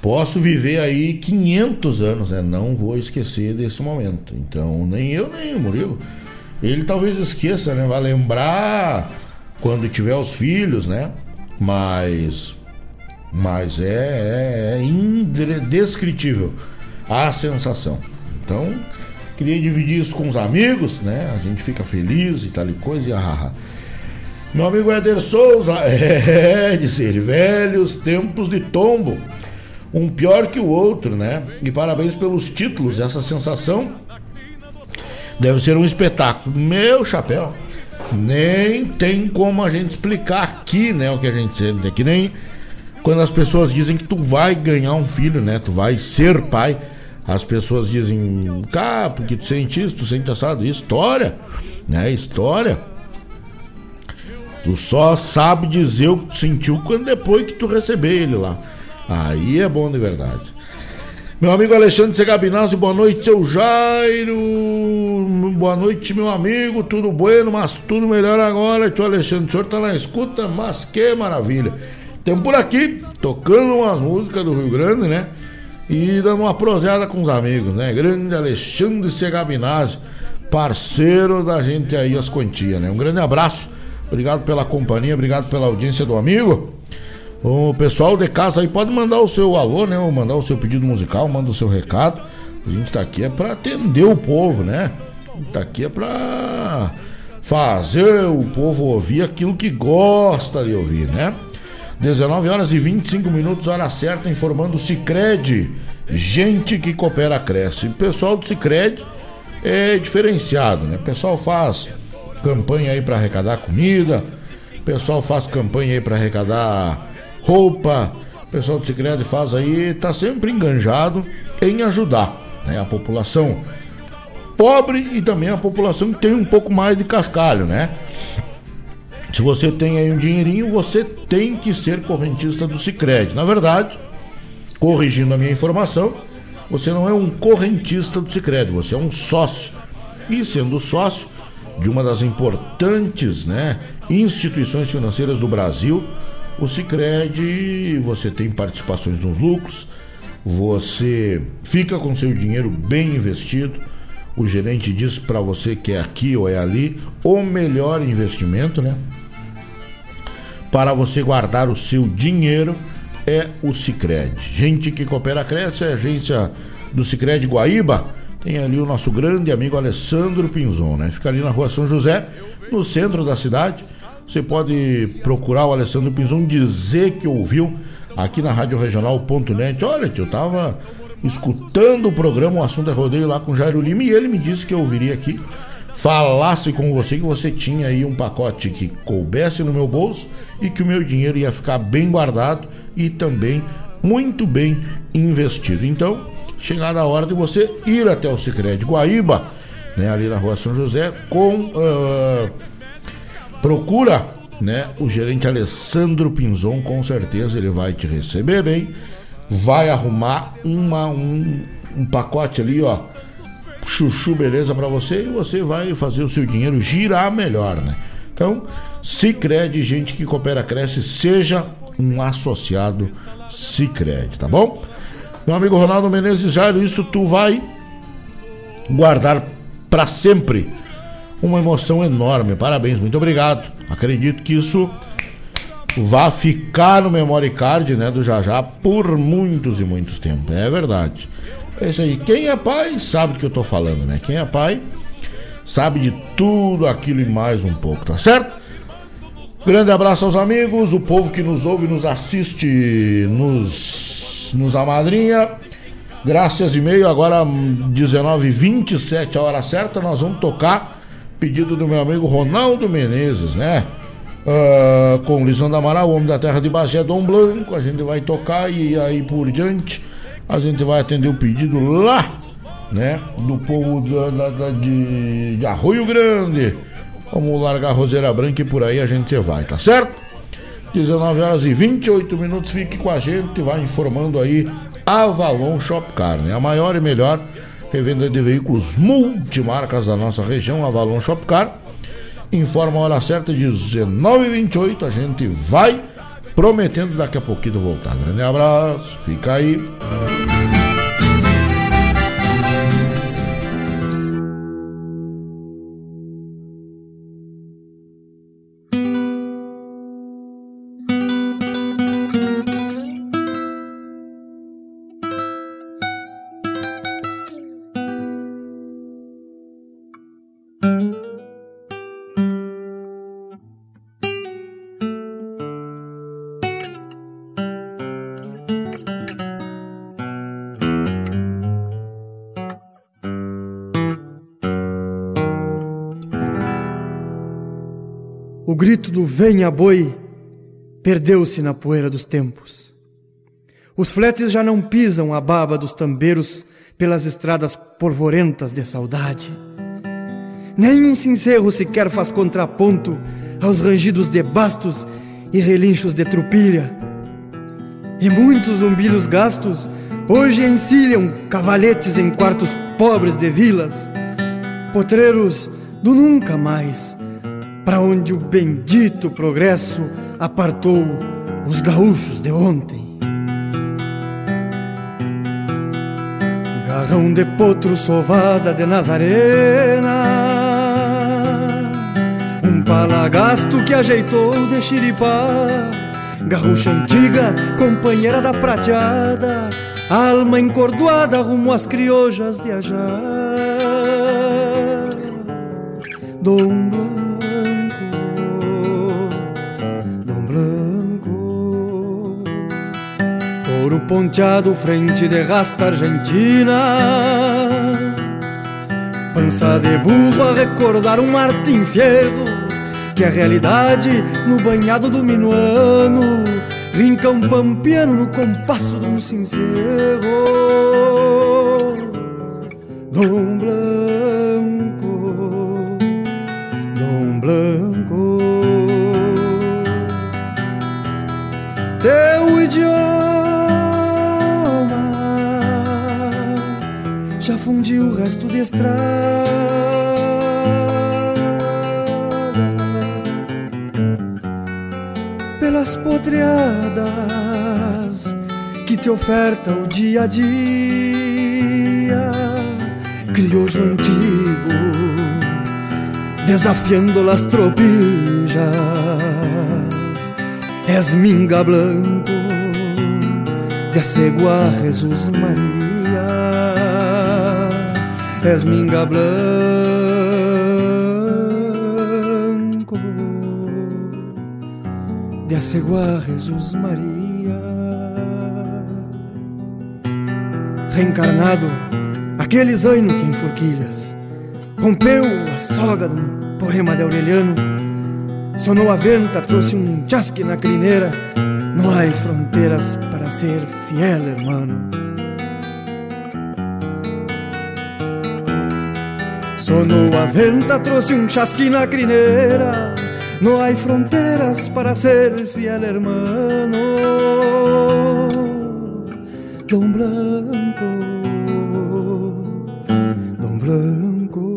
posso viver aí 500 anos, né? Não vou esquecer desse momento. Então, nem eu, nem o Murilo. Ele talvez esqueça, né? Vai lembrar quando tiver os filhos, né? Mas mas é, é, é indescritível a sensação. Então, queria dividir isso com os amigos, né? A gente fica feliz e tal e coisa e ah, Meu amigo Éder Souza, é, disse ele, velhos tempos de tombo. Um pior que o outro, né? E parabéns pelos títulos, essa sensação deve ser um espetáculo. Meu chapéu, nem tem como a gente explicar aqui, né? O que a gente sente, é que nem quando as pessoas dizem que tu vai ganhar um filho, né? Tu vai ser pai. As pessoas dizem, cara, porque tu sente isso, tu sente assado. História, né? História. Tu só sabe dizer o que tu sentiu quando depois que tu receber ele lá. Aí é bom de verdade. Meu amigo Alexandre Segabinazzi, boa noite, seu Jairo. Boa noite, meu amigo. Tudo bueno, mas tudo melhor agora. Tu, Alexandre, o senhor tá na escuta, mas que maravilha. Temos por aqui, tocando umas músicas do Rio Grande, né? E dando uma proseada com os amigos, né? Grande Alexandre Segabinazzi, parceiro da gente aí, as quantias, né? Um grande abraço, obrigado pela companhia, obrigado pela audiência do amigo. O pessoal de casa aí pode mandar o seu alô, né? Ou mandar o seu pedido musical, manda o seu recado. A gente tá aqui é para atender o povo, né? A gente tá aqui é pra fazer o povo ouvir aquilo que gosta de ouvir, né? 19 horas e 25 minutos, hora certa, informando o Cicred. Gente que coopera, cresce. O pessoal do Cicred é diferenciado, né? O pessoal faz campanha aí para arrecadar comida. pessoal faz campanha aí para arrecadar roupa. O pessoal do Cicred faz aí, tá sempre enganjado em ajudar né, a população pobre e também a população que tem um pouco mais de cascalho, né? Se você tem aí um dinheirinho, você tem que ser correntista do Cicred. Na verdade, corrigindo a minha informação, você não é um correntista do Cicred, você é um sócio. E sendo sócio de uma das importantes né, instituições financeiras do Brasil, o Cicred, você tem participações nos lucros, você fica com seu dinheiro bem investido. O gerente diz para você que é aqui ou é ali o melhor investimento, né? Para você guardar o seu dinheiro é o Cicred. Gente que coopera cresce, é a agência do Cicred Guaíba. Tem ali o nosso grande amigo Alessandro Pinzon, né? Fica ali na rua São José, no centro da cidade. Você pode procurar o Alessandro Pinzon, dizer que ouviu aqui na Rádio Regional.net. Olha, eu tava escutando o programa O Assunto é Rodeio lá com Jairo Lima e ele me disse que eu ouviria aqui, falasse com você que você tinha aí um pacote que coubesse no meu bolso e que o meu dinheiro ia ficar bem guardado e também muito bem investido. Então, chegada a hora de você ir até o Sicredi Guaíba, né, ali na Rua São José, com uh, procura, né, o gerente Alessandro Pinzon, com certeza ele vai te receber bem vai arrumar uma, um, um pacote ali, ó, chuchu beleza para você e você vai fazer o seu dinheiro girar melhor, né? Então, Cicred, gente que coopera, cresce, seja um associado Cicred, tá bom? Meu amigo Ronaldo Menezes Jairo, isso tu vai guardar para sempre uma emoção enorme. Parabéns, muito obrigado. Acredito que isso vai ficar no memory card, né, do Jajá por muitos e muitos tempos. É verdade. É isso aí. Quem é pai sabe do que eu tô falando, né? Quem é pai sabe de tudo aquilo e mais um pouco, tá certo? Grande abraço aos amigos, o povo que nos ouve, nos assiste, nos, nos amadrinha. Graças e meio, agora 19h27, a hora certa, nós vamos tocar pedido do meu amigo Ronaldo Menezes, né? uh, com Lisandro Amaral, Homem da Terra de Bagé, Dom Blanco. A gente vai tocar e aí por diante a gente vai atender o pedido lá, né? Do povo da, da, da de, de Arroio Grande. Vamos largar a roseira branca e por aí a gente vai, tá certo? 19 horas e 28 minutos, fique com a gente, vai informando aí Avalon Shopcar, né? A maior e melhor revenda de veículos multimarcas da nossa região, Avalon Shopcar informa a hora certa de 19h28. A gente vai prometendo daqui a pouquinho voltar. Grande abraço, fica aí. Grito do venha boi perdeu-se na poeira dos tempos. Os fletes já não pisam a baba dos tambeiros pelas estradas polvorentas de saudade. Nenhum cincerro sequer faz contraponto aos rangidos de bastos e relinchos de trupilha. E muitos zumbidos gastos hoje encilham cavaletes em quartos pobres de vilas, potreiros do nunca mais para onde o bendito progresso apartou os gaúchos de ontem. Garrão de potro sovada de Nazarena, um palagasto que ajeitou de xiripá, garrucha antiga, companheira da prateada, alma encordoada rumo às criojas de Ajá. Dom Ouro ponteado, frente de rasta argentina. Pança de burro a recordar um Martim Fierro que é realidade no banhado do minuano Rinca um pampiano no compasso de um sincero Dom Blanco, fundiu o resto de estrada. Pelas potreadas que te oferta o dia a dia, crioulo antigo, desafiando las tropillas, és minga blanco, de acegua Jesus Maria, és minga blanco de Aceguá, Jesus Maria. Reencarnado, aquele zaino que em forquilhas rompeu a soga de um poema de Aureliano. Sonou a venta, trouxe um chasque na crineira. Não há fronteiras para ser fiel, hermano. Sonou a venta, trouxe um chasque na crineira. No hay fronteras para ser fiel hermano. Don Blanco, Don Blanco.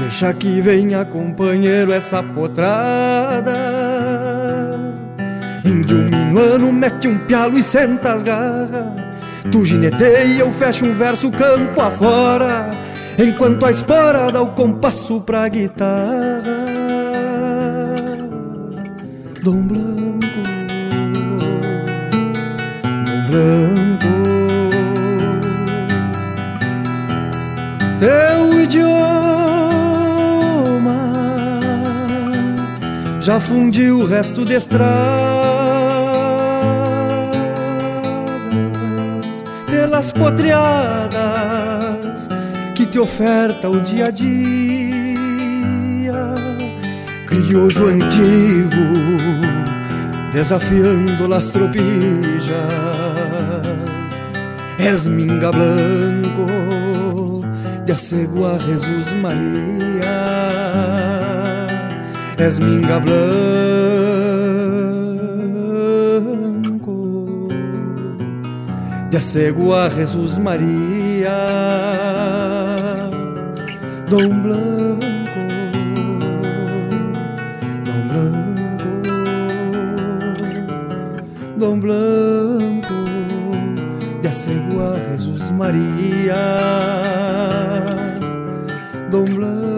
Deixa que venha, companheiro, essa potrada. Índio minuano mete um pialo e senta as garras. Tu gineteia, eu fecho um verso campo afora. Enquanto a espora dá o compasso pra guitarra. Dom Blanco Dom Blanco. Teu idioma Já fundiu o resto de estradas Pelas potreadas que te oferta o dia a dia, criojo antigo, desafiando las tropillas, és minga blanco, de acegua Jesus Maria, és minga blanco, de acegua Jesus Maria. Dom Blanco, Dom Blanco, Dom Blanco, de Acegua Jesus Maria, Dom Blanco,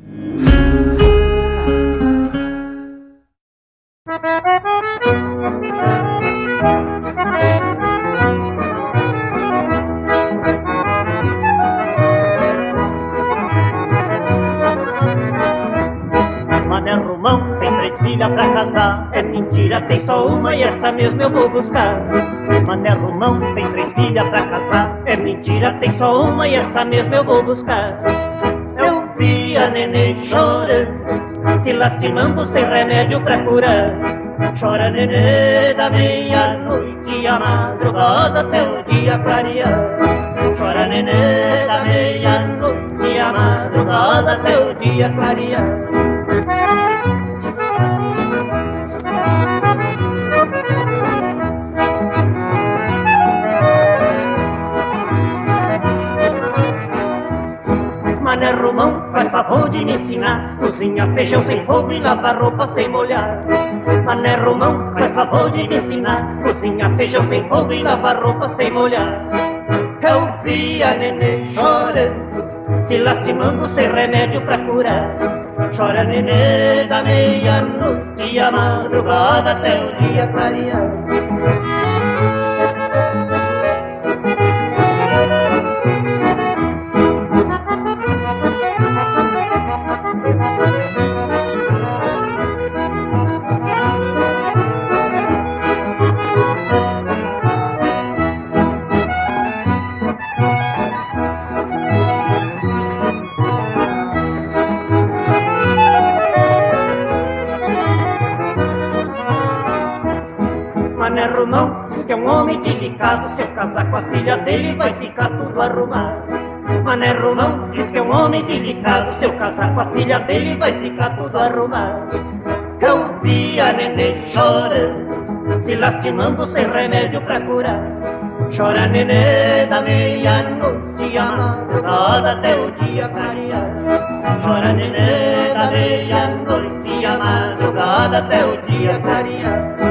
e essa mesmo eu vou buscar. Mané Romão tem três filhas pra casar. É mentira, tem só uma e essa mesmo eu vou buscar. Eu vi a nenê chorando, se lastimando sem remédio pra curar. Chora nenê da meia-noite a madrugada até o dia clarear. Chora nenê da meia-noite a madrugada até o dia clarear. Faz favor de me ensinar. Cozinha feijão sem fogo e lavar roupa sem molhar. Mané Romão, faz favor de me ensinar. Cozinha feijão sem fogo e lavar roupa sem molhar. Eu vi a nenê chorando Se lastimando sem remédio pra curar. Chora nenê da meia-noite a madrugada até o dia clarear delicado Se eu casar com a filha dele vai ficar tudo arrumado. Mané Romão diz que é um homem delicado. Se eu casar com a filha dele vai ficar tudo arrumado. Eu a nenê chorando Se lastimando sem remédio pra curar. Chora nenê da meia-noite a madrugada até o dia clarear. Chora nenê da meia-noite a madrugada até o dia clarear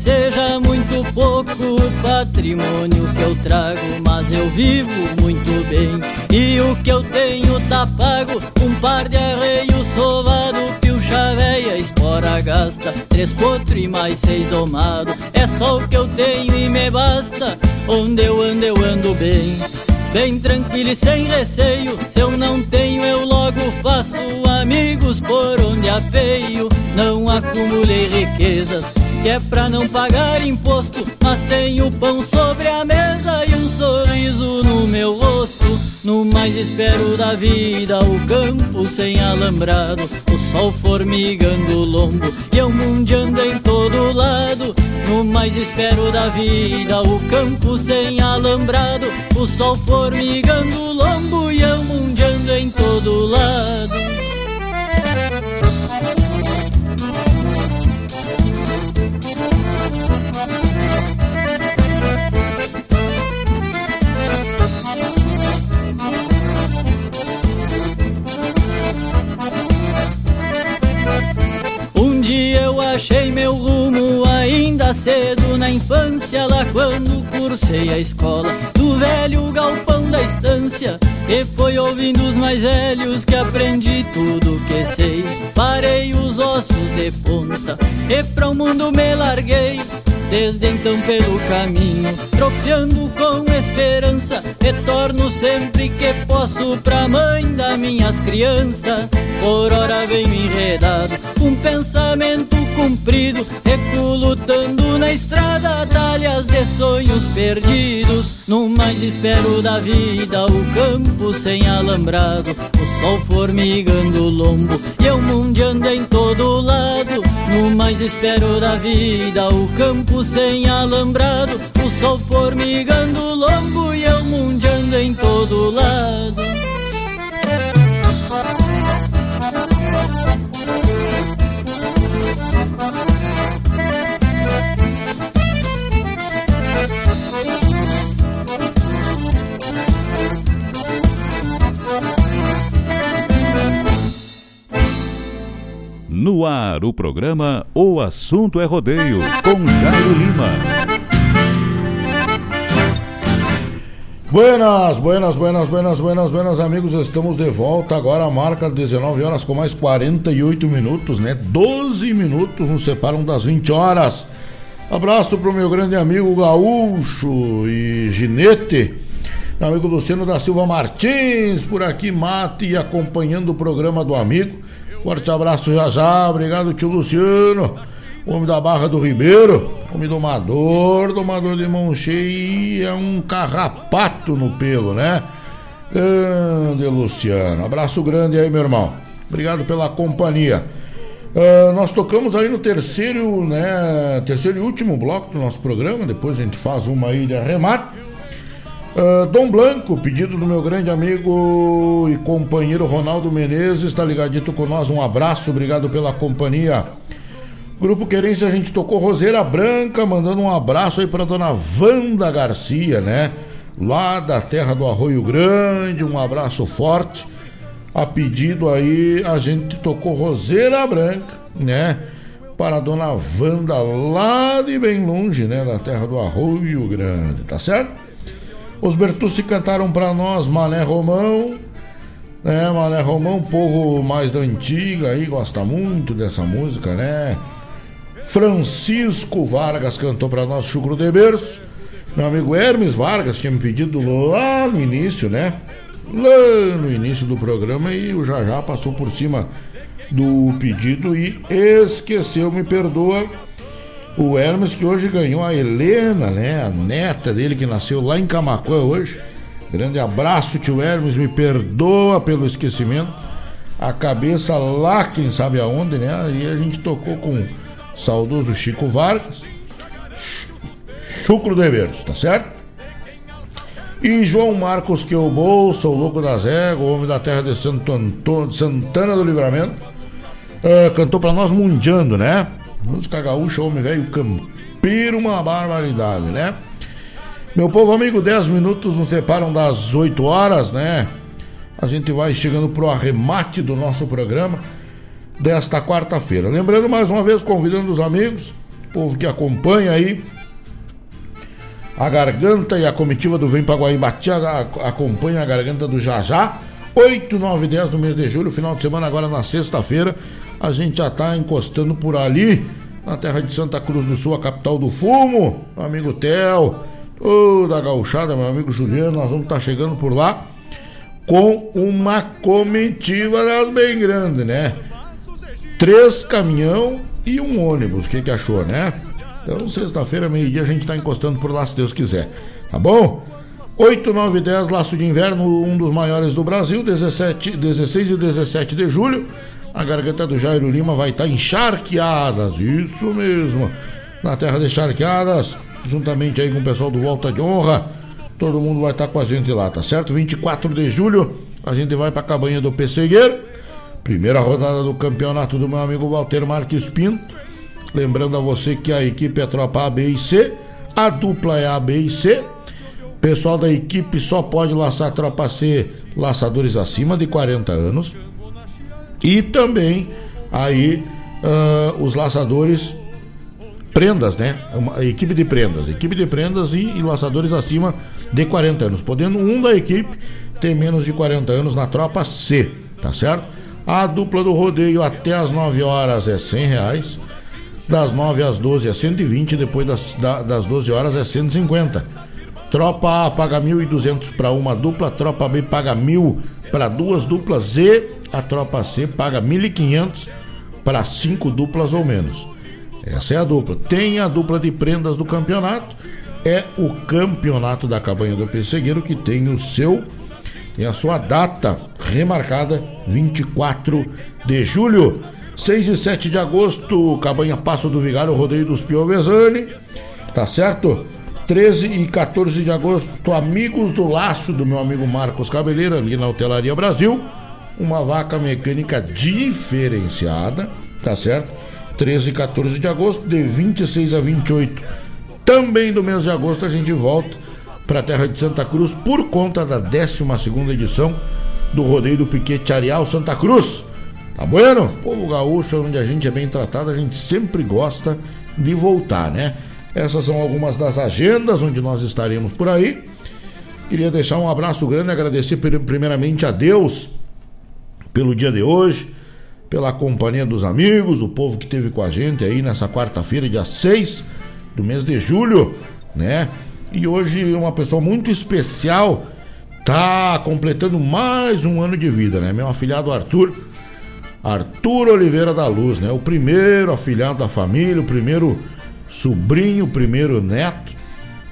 Seja muito pouco o patrimônio que eu trago, mas eu vivo muito bem. E o que eu tenho tá pago: um par de arreio sovado, pilcha véia, espora gasta, três potro e mais seis domado. É só o que eu tenho e me basta. Onde eu ando, eu ando bem. Bem tranquilo e sem receio, se eu não tenho eu logo faço amigos por onde apeio. Não acumulei riquezas, que é pra não pagar imposto, mas tenho pão sobre a mesa e um sorriso no meu rosto. No mais espero da vida, o campo sem alambrado, o sol formigando o lombo e eu mundiando em todo lado. No mais espero da vida, o campo sem alambrado, o sol formigando o lombo e eu mundiando em todo lado. Achei meu rumo ainda cedo na infância, lá quando cursei a escola do velho galpão da estância. E foi ouvindo os mais velhos que aprendi tudo que sei. Parei os ossos de ponta e pra o mundo me larguei. Desde então pelo caminho, tropeando com esperança, retorno sempre que posso pra mãe das minhas crianças. Por hora venho enredado, um pensamento cumprido, recuo lutando na estrada, talhas de sonhos perdidos. No mais espero da vida, o campo sem alambrado, o sol formigando o lombo e eu mundiando em todo lado. No mais espero da vida, o campo sem alambrado, o sol formigando o lombo e eu mundiando em todo lado. No ar, o programa O Assunto é Rodeio, com Jairo Lima. Buenas, buenas, buenas, buenas, buenas, buenas, amigos. Estamos de volta agora. Marca 19 horas com mais 48 minutos, né? 12 minutos nos separam das 20 horas. Abraço pro meu grande amigo Gaúcho e Ginete. Meu amigo Luciano da Silva Martins, por aqui, mate e acompanhando o programa do amigo. Forte abraço já já, obrigado tio Luciano, homem da Barra do Ribeiro, homem domador, domador de mão cheia, é um carrapato no pelo, né? Grande Luciano, abraço grande aí, meu irmão. Obrigado pela companhia. Uh, nós tocamos aí no terceiro, né? Terceiro e último bloco do nosso programa. Depois a gente faz uma aí de arremate. Uh, Dom Blanco, pedido do meu grande amigo e companheiro Ronaldo Menezes, está ligadito com nós. Um abraço, obrigado pela companhia. Grupo Querência, a gente tocou Roseira Branca, mandando um abraço aí para dona Wanda Garcia, né? Lá da terra do Arroio Grande, um abraço forte. A pedido aí, a gente tocou Roseira Branca, né? Para a dona Wanda, lá de bem longe, né? Da terra do Arroio Grande, tá certo? Os Bertucci cantaram para nós Mané Romão, né? Mané Romão, povo mais da antiga aí, gosta muito dessa música, né? Francisco Vargas cantou para nós Chucro de Berço. Meu amigo Hermes Vargas tinha me pedido lá no início, né? Lá no início do programa e o Jajá passou por cima do pedido e esqueceu, me perdoa, o Hermes que hoje ganhou a Helena, né? A neta dele que nasceu lá em Camacuã hoje. Grande abraço, tio Hermes, me perdoa pelo esquecimento. A cabeça lá, quem sabe aonde, né? E a gente tocou com o saudoso Chico Vargas. Chucro de Verdes, tá certo? E João Marcos que é o bolso, o louco das éguas, o homem da terra de Santo Antônio, Santana do Livramento, uh, cantou para nós mundiando, né? Música gaúcha, homem velho campeiro, uma barbaridade, né? Meu povo amigo, 10 minutos nos separam das 8 horas, né? A gente vai chegando pro arremate do nosso programa desta quarta-feira. Lembrando mais uma vez, convidando os amigos, povo que acompanha aí a garganta e a comitiva do Vem Paguaíbati acompanha a garganta do Jajá. 8, 9, 10 do mês de julho, final de semana, agora na sexta-feira. A gente já está encostando por ali, na terra de Santa Cruz do Sul, a capital do fumo. Meu amigo Theo, toda a gauchada, meu amigo Juliano, nós vamos estar tá chegando por lá com uma comitiva bem grande, né? Três caminhão e um ônibus. O que, que achou, né? Então, sexta-feira, meio-dia, a gente está encostando por lá, se Deus quiser. Tá bom? 8, 9 10, Laço de Inverno, um dos maiores do Brasil, 17, 16 e 17 de julho. A garganta do Jairo Lima vai estar tá encharqueadas, isso mesmo. Na terra de encharqueadas, juntamente aí com o pessoal do Volta de Honra. Todo mundo vai estar tá com a gente lá, tá certo? 24 de julho, a gente vai para a cabanha do Pessegueiro. Primeira rodada do campeonato do meu amigo Walter Marques Pinto. Lembrando a você que a equipe é tropa A, B e C. A dupla é A, B e C. Pessoal da equipe só pode laçar tropa C laçadores acima de 40 anos. E também aí uh, os laçadores prendas, né? Uma, equipe de prendas, equipe de prendas e, e, laçadores acima de 40 anos, podendo um da equipe ter menos de 40 anos na tropa C, tá certo? A dupla do rodeio até as 9 horas é 100 reais, das 9 às 12 é 120, depois das, da, das 12 horas é 150. Tropa A paga 1.200 para uma dupla, tropa B paga 1.000 para duas duplas e a tropa C paga 1.500 para cinco duplas ou menos. Essa é a dupla. Tem a dupla de prendas do campeonato. É o campeonato da cabanha do Pessegueiro que tem o seu tem a sua data remarcada 24 de julho. 6 e 7 de agosto, Cabanha Passo do Vigário, Rodeio dos Piovesani. Tá certo? 13 e 14 de agosto, Amigos do Laço, do meu amigo Marcos Cabeleira, ali na Hotelaria Brasil. Uma vaca mecânica diferenciada, tá certo? 13 e 14 de agosto, de 26 a 28. Também do mês de agosto a gente volta para a terra de Santa Cruz por conta da 12 edição do Rodeio do Piquete Areal Santa Cruz. Tá bueno? Povo gaúcho, onde a gente é bem tratado, a gente sempre gosta de voltar, né? Essas são algumas das agendas onde nós estaremos por aí. Queria deixar um abraço grande, agradecer primeiramente a Deus pelo dia de hoje, pela companhia dos amigos, o povo que esteve com a gente aí nessa quarta-feira, dia 6 do mês de julho, né? E hoje uma pessoa muito especial tá completando mais um ano de vida, né? Meu afilhado Arthur, Arthur Oliveira da Luz, né? O primeiro afilhado da família, o primeiro sobrinho, o primeiro neto,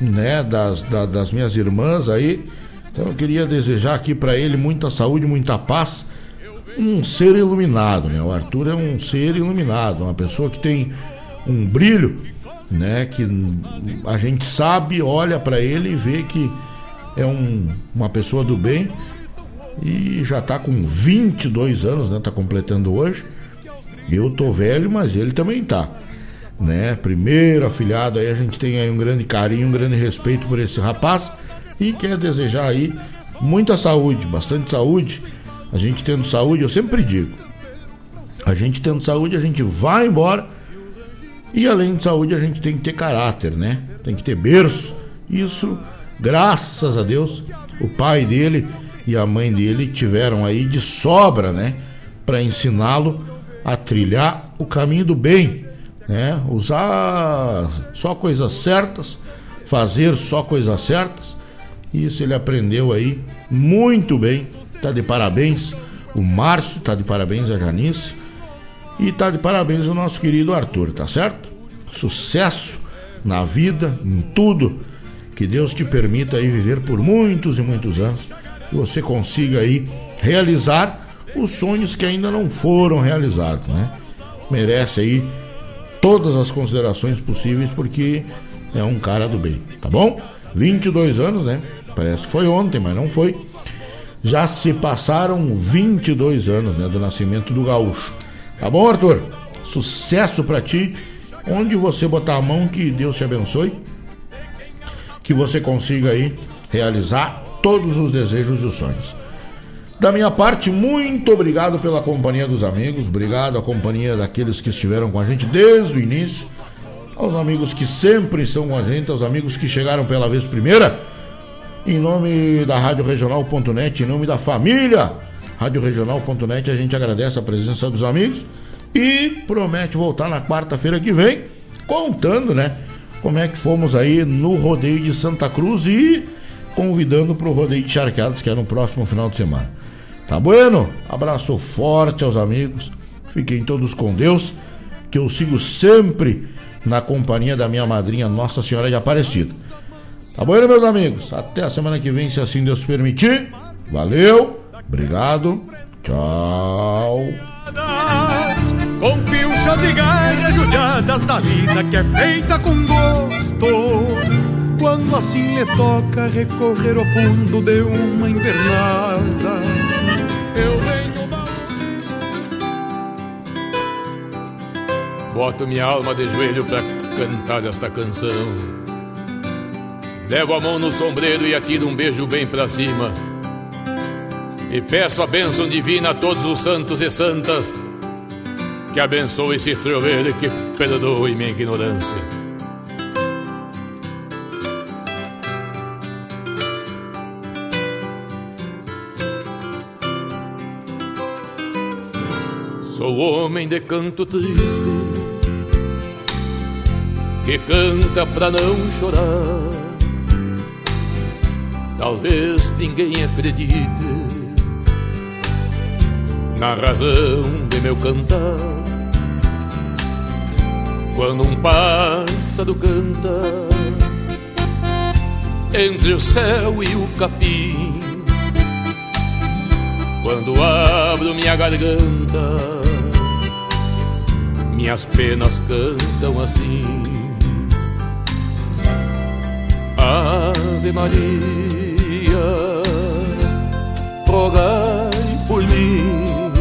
né? Das, da, das minhas irmãs aí. Então eu queria desejar aqui para ele muita saúde, muita paz. Um ser iluminado, né? O Arthur é um ser iluminado, uma pessoa que tem um brilho, né? Que a gente sabe, olha para ele e vê que é um, uma pessoa do bem e já está com 22 anos, né? Tá completando hoje. Eu tô velho, mas ele também tá. Né? Primeiro afilhado aí, a gente tem aí um grande carinho, um grande respeito por esse rapaz e quer desejar aí muita saúde, bastante saúde. A gente tendo saúde, eu sempre digo, a gente tendo saúde, a gente vai embora e além de saúde, a gente tem que ter caráter, né? Tem que ter berço. Isso, graças a Deus, o pai dele e a mãe dele tiveram aí de sobra, né, para ensiná-lo a trilhar o caminho do bem, né? Usar só coisas certas, fazer só coisas certas. Isso ele aprendeu aí muito bem. Tá de parabéns. O Márcio tá de parabéns a Janice E tá de parabéns o nosso querido Arthur, tá certo? Sucesso na vida, em tudo. Que Deus te permita aí viver por muitos e muitos anos. Que você consiga aí realizar os sonhos que ainda não foram realizados, né? Merece aí todas as considerações possíveis porque é um cara do bem, tá bom? 22 anos, né? Parece que foi ontem, mas não foi. Já se passaram 22 anos, né, do nascimento do gaúcho. Tá bom, Arthur? Sucesso para ti. Onde você botar a mão, que Deus te abençoe. Que você consiga aí realizar todos os desejos e os sonhos. Da minha parte, muito obrigado pela companhia dos amigos, obrigado à companhia daqueles que estiveram com a gente desde o início, aos amigos que sempre estão com a gente, aos amigos que chegaram pela vez primeira. Em nome da Rádio Regional.net, em nome da família Rádio Regional.net, a gente agradece a presença dos amigos e promete voltar na quarta-feira que vem, contando, né, como é que fomos aí no rodeio de Santa Cruz e convidando para o rodeio de Charqueados, que é no próximo final de semana. Tá bueno? Abraço forte aos amigos. Fiquem todos com Deus, que eu sigo sempre na companhia da minha madrinha Nossa Senhora de Aparecida. Tá bueno, meus amigos? Até a semana que vem, se assim Deus permitir. Valeu, obrigado, tchau. Com pilchas e garras judiadas da vida que é feita com gosto. Quando assim lhe toca recorrer ao fundo de uma invernada, eu venho da. Boto minha alma de joelho pra cantar esta canção. Levo a mão no sombreiro e atiro um beijo bem pra cima. E peço a bênção divina a todos os santos e santas que abençoe esse troveiro e que perdoe minha ignorância. Sou homem de canto triste que canta pra não chorar. Talvez ninguém acredite na razão de meu cantar. Quando um pássaro canta entre o céu e o capim, quando abro minha garganta, minhas penas cantam assim. Ave Maria, rogai por mim.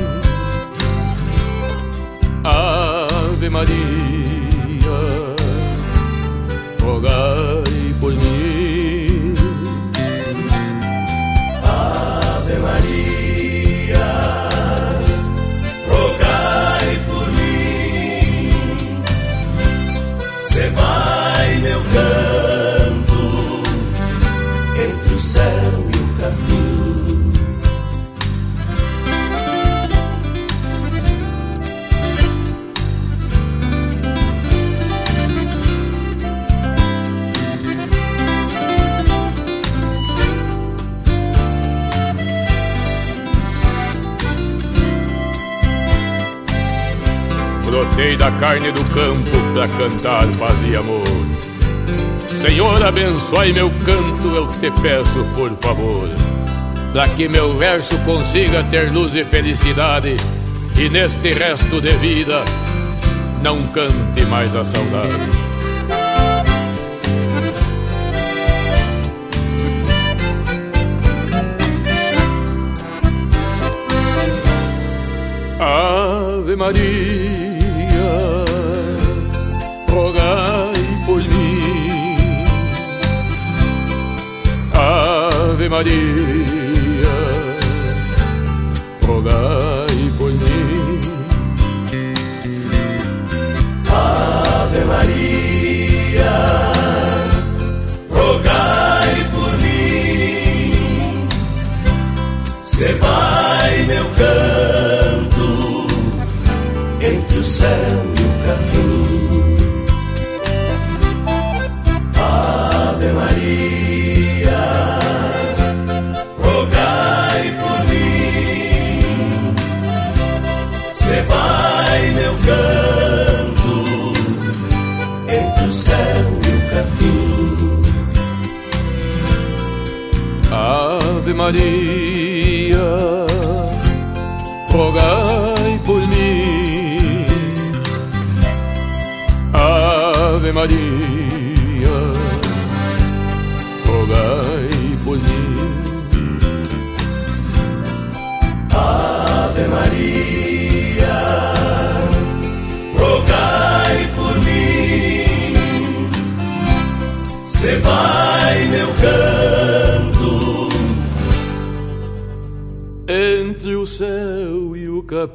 Ave Maria, rogai da carne do campo pra cantar paz e amor. Senhor, abençoe meu canto, eu te peço por favor. Pra que meu verso consiga ter luz e felicidade, e neste resto de vida não cante mais a saudade. Ave Maria, Ave Maria, rogai por mim. Ave Maria, rogai por mim. Cê vai meu canto entre o céu e o capim. Maria, entre